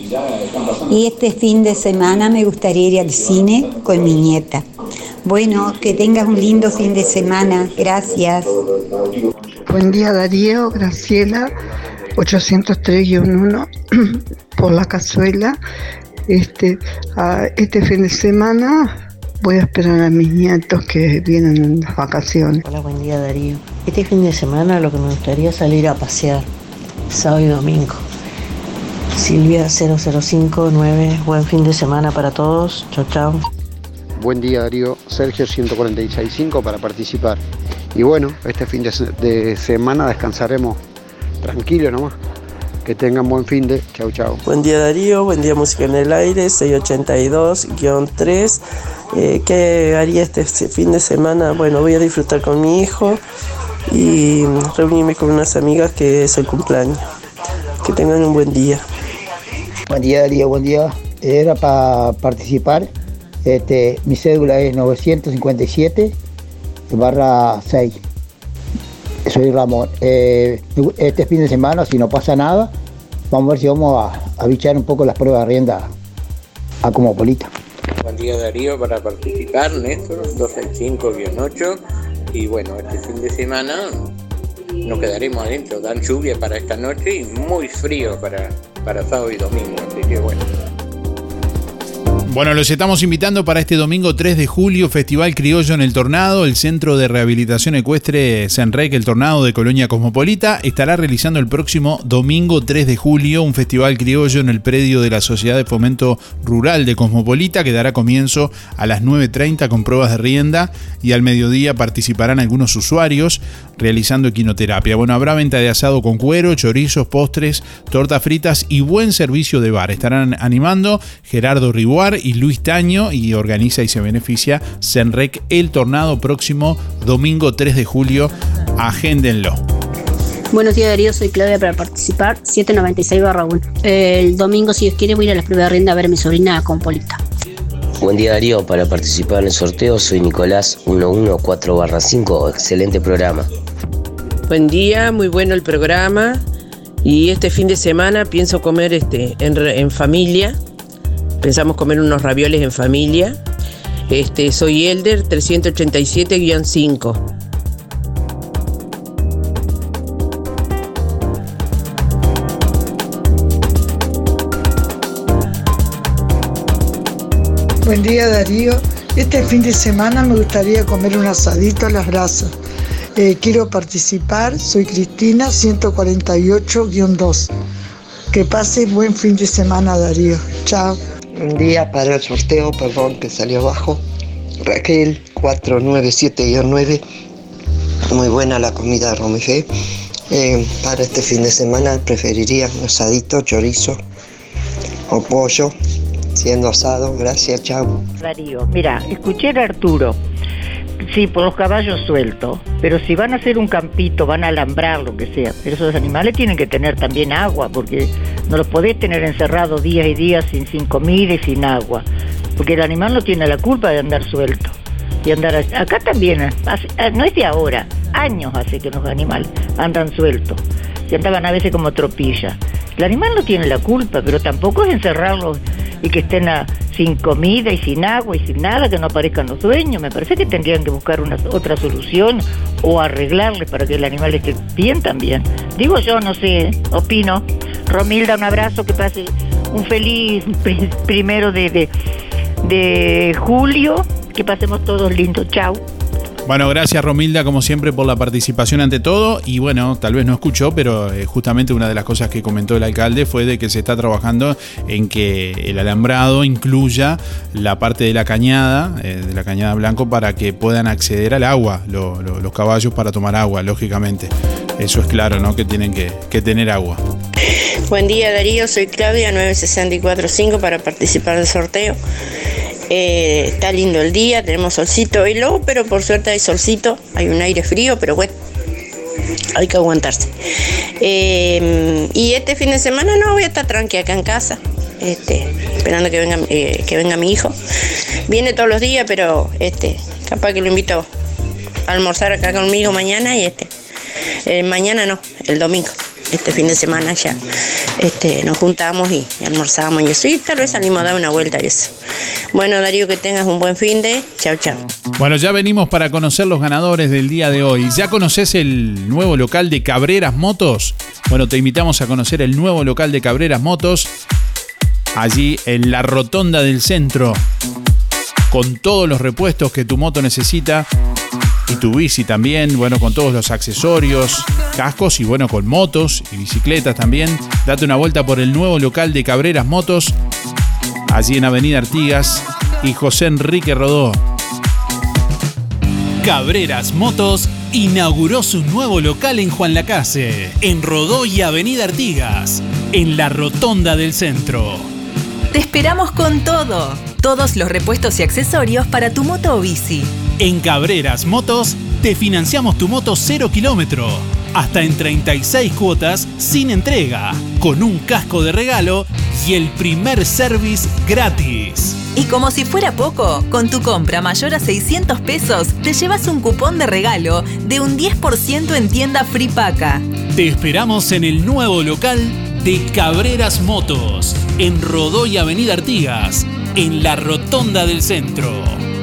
y este fin de semana me gustaría ir al cine con mi nieta. Bueno, que tengas un lindo fin de semana, gracias. Buen día Darío, Graciela 803-1 por la cazuela. Este, este fin de semana Voy a esperar a mis nietos que vienen en las vacaciones. Hola, buen día Darío. Este fin de semana lo que me gustaría es salir a pasear, sábado y domingo. Silvia 0059, buen fin de semana para todos. Chao, chao. Buen día Darío, Sergio 1465 para participar. Y bueno, este fin de, de semana descansaremos tranquilo nomás. Que tengan buen fin de. Chau, chau. Buen día Darío, buen día Música en el Aire, 682-3. Eh, ¿Qué haría este fin de semana? Bueno, voy a disfrutar con mi hijo y reunirme con unas amigas que es el cumpleaños. Que tengan un buen día. Buen día Darío, buen día. Era para participar. Este, mi cédula es 957 barra 6 soy Ramón. Eh, este fin de semana, si no pasa nada, vamos a ver si vamos a, bichar un poco las pruebas de rienda a Comopolita. Buen día Darío para participar, Néstor, 265-8. Y bueno, este fin de semana nos quedaremos adentro. Dan lluvia para esta noche y muy frío para, para sábado y domingo. Así que bueno. Bueno, los estamos invitando para este domingo 3 de julio, Festival Criollo en el Tornado. El Centro de Rehabilitación Ecuestre Senrec, el Tornado de Colonia Cosmopolita, estará realizando el próximo domingo 3 de julio un festival criollo en el predio de la Sociedad de Fomento Rural de Cosmopolita, que dará comienzo a las 9.30 con pruebas de rienda y al mediodía participarán algunos usuarios realizando equinoterapia. Bueno, habrá venta de asado con cuero, chorizos, postres, tortas fritas y buen servicio de bar. Estarán animando Gerardo Ribuar y Luis Taño y organiza y se beneficia Senrec El Tornado próximo domingo 3 de julio. Agéndenlo. Buenos días Darío, soy Claudia para participar 796-1. El domingo, si Dios quiere, voy a ir a pruebas de rienda a ver a mi sobrina con Polita. Buen día Darío, para participar en el sorteo soy Nicolás 114-5, excelente programa. Buen día, muy bueno el programa y este fin de semana pienso comer este, en, en familia Pensamos comer unos ravioles en familia. Este, soy Elder 387-5. Buen día Darío. Este fin de semana me gustaría comer un asadito a las brasas. Eh, quiero participar, soy Cristina 148-2. Que pase buen fin de semana Darío. Chao. Un día para el sorteo, perdón que salió abajo. Raquel 497-9. Muy buena la comida Romifé. Eh, para este fin de semana preferiría un asadito, chorizo o pollo, siendo asado. Gracias, chao. Darío, mira, escuché a Arturo. Sí, por los caballos sueltos, pero si van a hacer un campito, van a alambrar lo que sea, pero esos animales tienen que tener también agua, porque no los podés tener encerrados días y días sin, sin comida y sin agua, porque el animal no tiene la culpa de andar suelto. Y andar acá también, eh, no es de ahora, años hace que los animales andan sueltos. Y andaban a veces como tropilla. El animal no tiene la culpa, pero tampoco es encerrarlos y que estén sin comida y sin agua y sin nada, que no aparezcan los dueños. Me parece que tendrían que buscar una otra solución o arreglarles para que el animal esté bien también. Digo yo, no sé, opino. Romilda, un abrazo, que pase un feliz primero de, de, julio que pasemos todos lindos. Chao. Bueno, gracias Romilda, como siempre, por la participación ante todo. Y bueno, tal vez no escuchó, pero eh, justamente una de las cosas que comentó el alcalde fue de que se está trabajando en que el alambrado incluya la parte de la cañada, eh, de la cañada blanco, para que puedan acceder al agua los caballos para tomar agua, lógicamente. Eso es claro, ¿no? Que tienen que, que tener agua. Buen día Darío, soy Claudia 9645 para participar del sorteo. Eh, está lindo el día, tenemos solcito y luego, pero por suerte hay solcito, hay un aire frío, pero bueno, hay que aguantarse. Eh, y este fin de semana no voy a estar tranqui acá en casa, este, esperando que venga, eh, que venga mi hijo. Viene todos los días, pero este, capaz que lo invito a almorzar acá conmigo mañana y este, mañana no, el domingo este fin de semana ya este, nos juntamos y, almorzamos y eso. Y tal vez salimos a dar una vuelta y eso. Bueno, Darío, que tengas un buen fin de. Chao, chao. Bueno, ya venimos para conocer los ganadores del día de hoy. ¿Ya conoces el nuevo local de Cabreras Motos? Bueno, te invitamos a conocer el nuevo local de Cabreras Motos. Allí en la rotonda del centro. Con todos los repuestos que tu moto necesita y tu bici también, bueno, con todos los accesorios, cascos y bueno, con motos y bicicletas también. Date una vuelta por el nuevo local de Cabreras Motos, allí en Avenida Artigas y José Enrique Rodó. Cabreras Motos inauguró su nuevo local en Juan Lacase, en Rodó y Avenida Artigas, en la Rotonda del Centro. Te esperamos con todo, todos los repuestos y accesorios para tu moto o bici en Cabreras Motos te financiamos tu moto 0 kilómetro, hasta en 36 cuotas sin entrega, con un casco de regalo y el primer service gratis. Y como si fuera poco, con tu compra mayor a 600 pesos te llevas un cupón de regalo de un 10% en tienda Free Paca. Te esperamos en el nuevo local de Cabreras Motos, en Rodó y Avenida Artigas, en la Rotonda del Centro.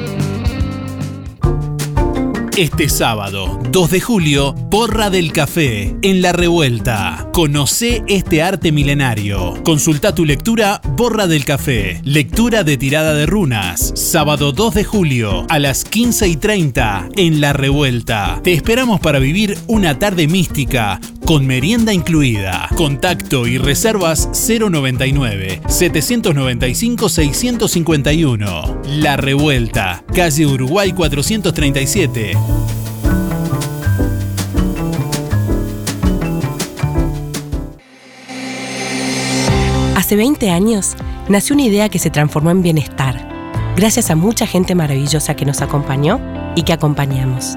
Este sábado, 2 de julio, Porra del Café, en La Revuelta. Conoce este arte milenario. Consulta tu lectura Borra del Café. Lectura de tirada de runas. Sábado 2 de julio, a las 15 y 30, en La Revuelta. Te esperamos para vivir una tarde mística, con merienda incluida. Contacto y reservas 099 795 651. La Revuelta, calle Uruguay 437. Hace 20 años nació una idea que se transformó en bienestar, gracias a mucha gente maravillosa que nos acompañó y que acompañamos.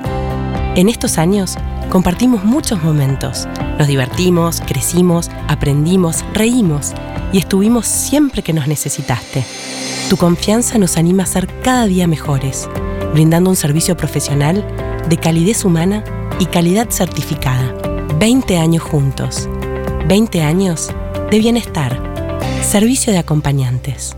En estos años compartimos muchos momentos, nos divertimos, crecimos, aprendimos, reímos y estuvimos siempre que nos necesitaste. Tu confianza nos anima a ser cada día mejores, brindando un servicio profesional de calidez humana y calidad certificada. 20 años juntos. 20 años de bienestar. Servicio de acompañantes.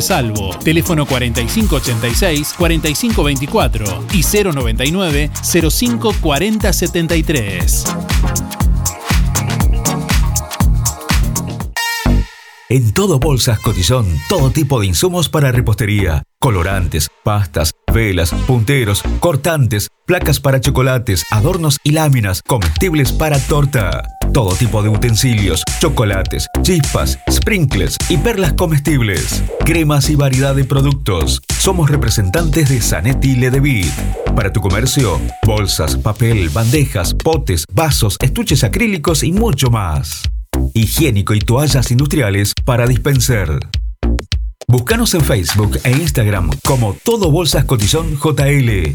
Salvo. Teléfono 4586-4524 y 099 05 En todo Bolsas Cotizón, todo tipo de insumos para repostería, colorantes, pastas, velas, punteros, cortantes, placas para chocolates, adornos y láminas, comestibles para torta. Todo tipo de utensilios, chocolates, chispas, sprinkles y perlas comestibles. Cremas y variedad de productos. Somos representantes de Zanetti Ledevit. Para tu comercio, bolsas, papel, bandejas, potes, vasos, estuches acrílicos y mucho más. Higiénico y toallas industriales para dispensar. Búscanos en Facebook e Instagram como Todo Bolsas Cotizón JL.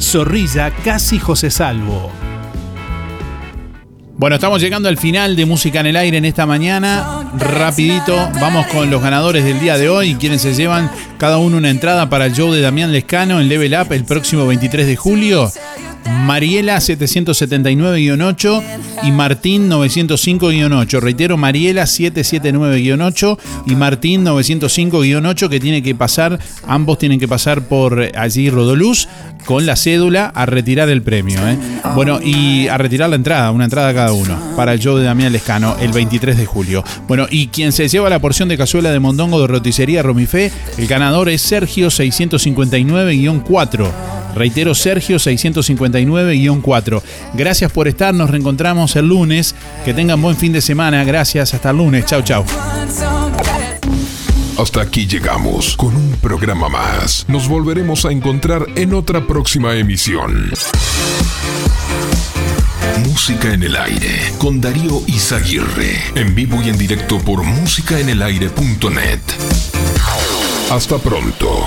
Zorrilla Casi José Salvo. Bueno, estamos llegando al final de Música en el Aire en esta mañana. Rapidito, vamos con los ganadores del día de hoy, quienes se llevan cada uno una entrada para el show de Damián Lescano en Level Up el próximo 23 de julio. Mariela 779-8 y Martín 905-8. Reitero, Mariela 779-8 y Martín 905-8 que tiene que pasar, ambos tienen que pasar por allí Rodoluz con la cédula a retirar el premio. ¿eh? Bueno, y a retirar la entrada, una entrada cada uno, para el show de Damián Lescano el 23 de julio. Bueno, y quien se lleva la porción de cazuela de mondongo de roticería Romifé, el ganador es Sergio 659-4. Reitero, Sergio 659-4. Gracias por estar, nos reencontramos el lunes. Que tengan buen fin de semana. Gracias, hasta el lunes. Chau, chau. Hasta aquí llegamos con un programa más. Nos volveremos a encontrar en otra próxima emisión. Música en el aire con Darío Izaguirre. En vivo y en directo por musicaenelaire.net. Hasta pronto.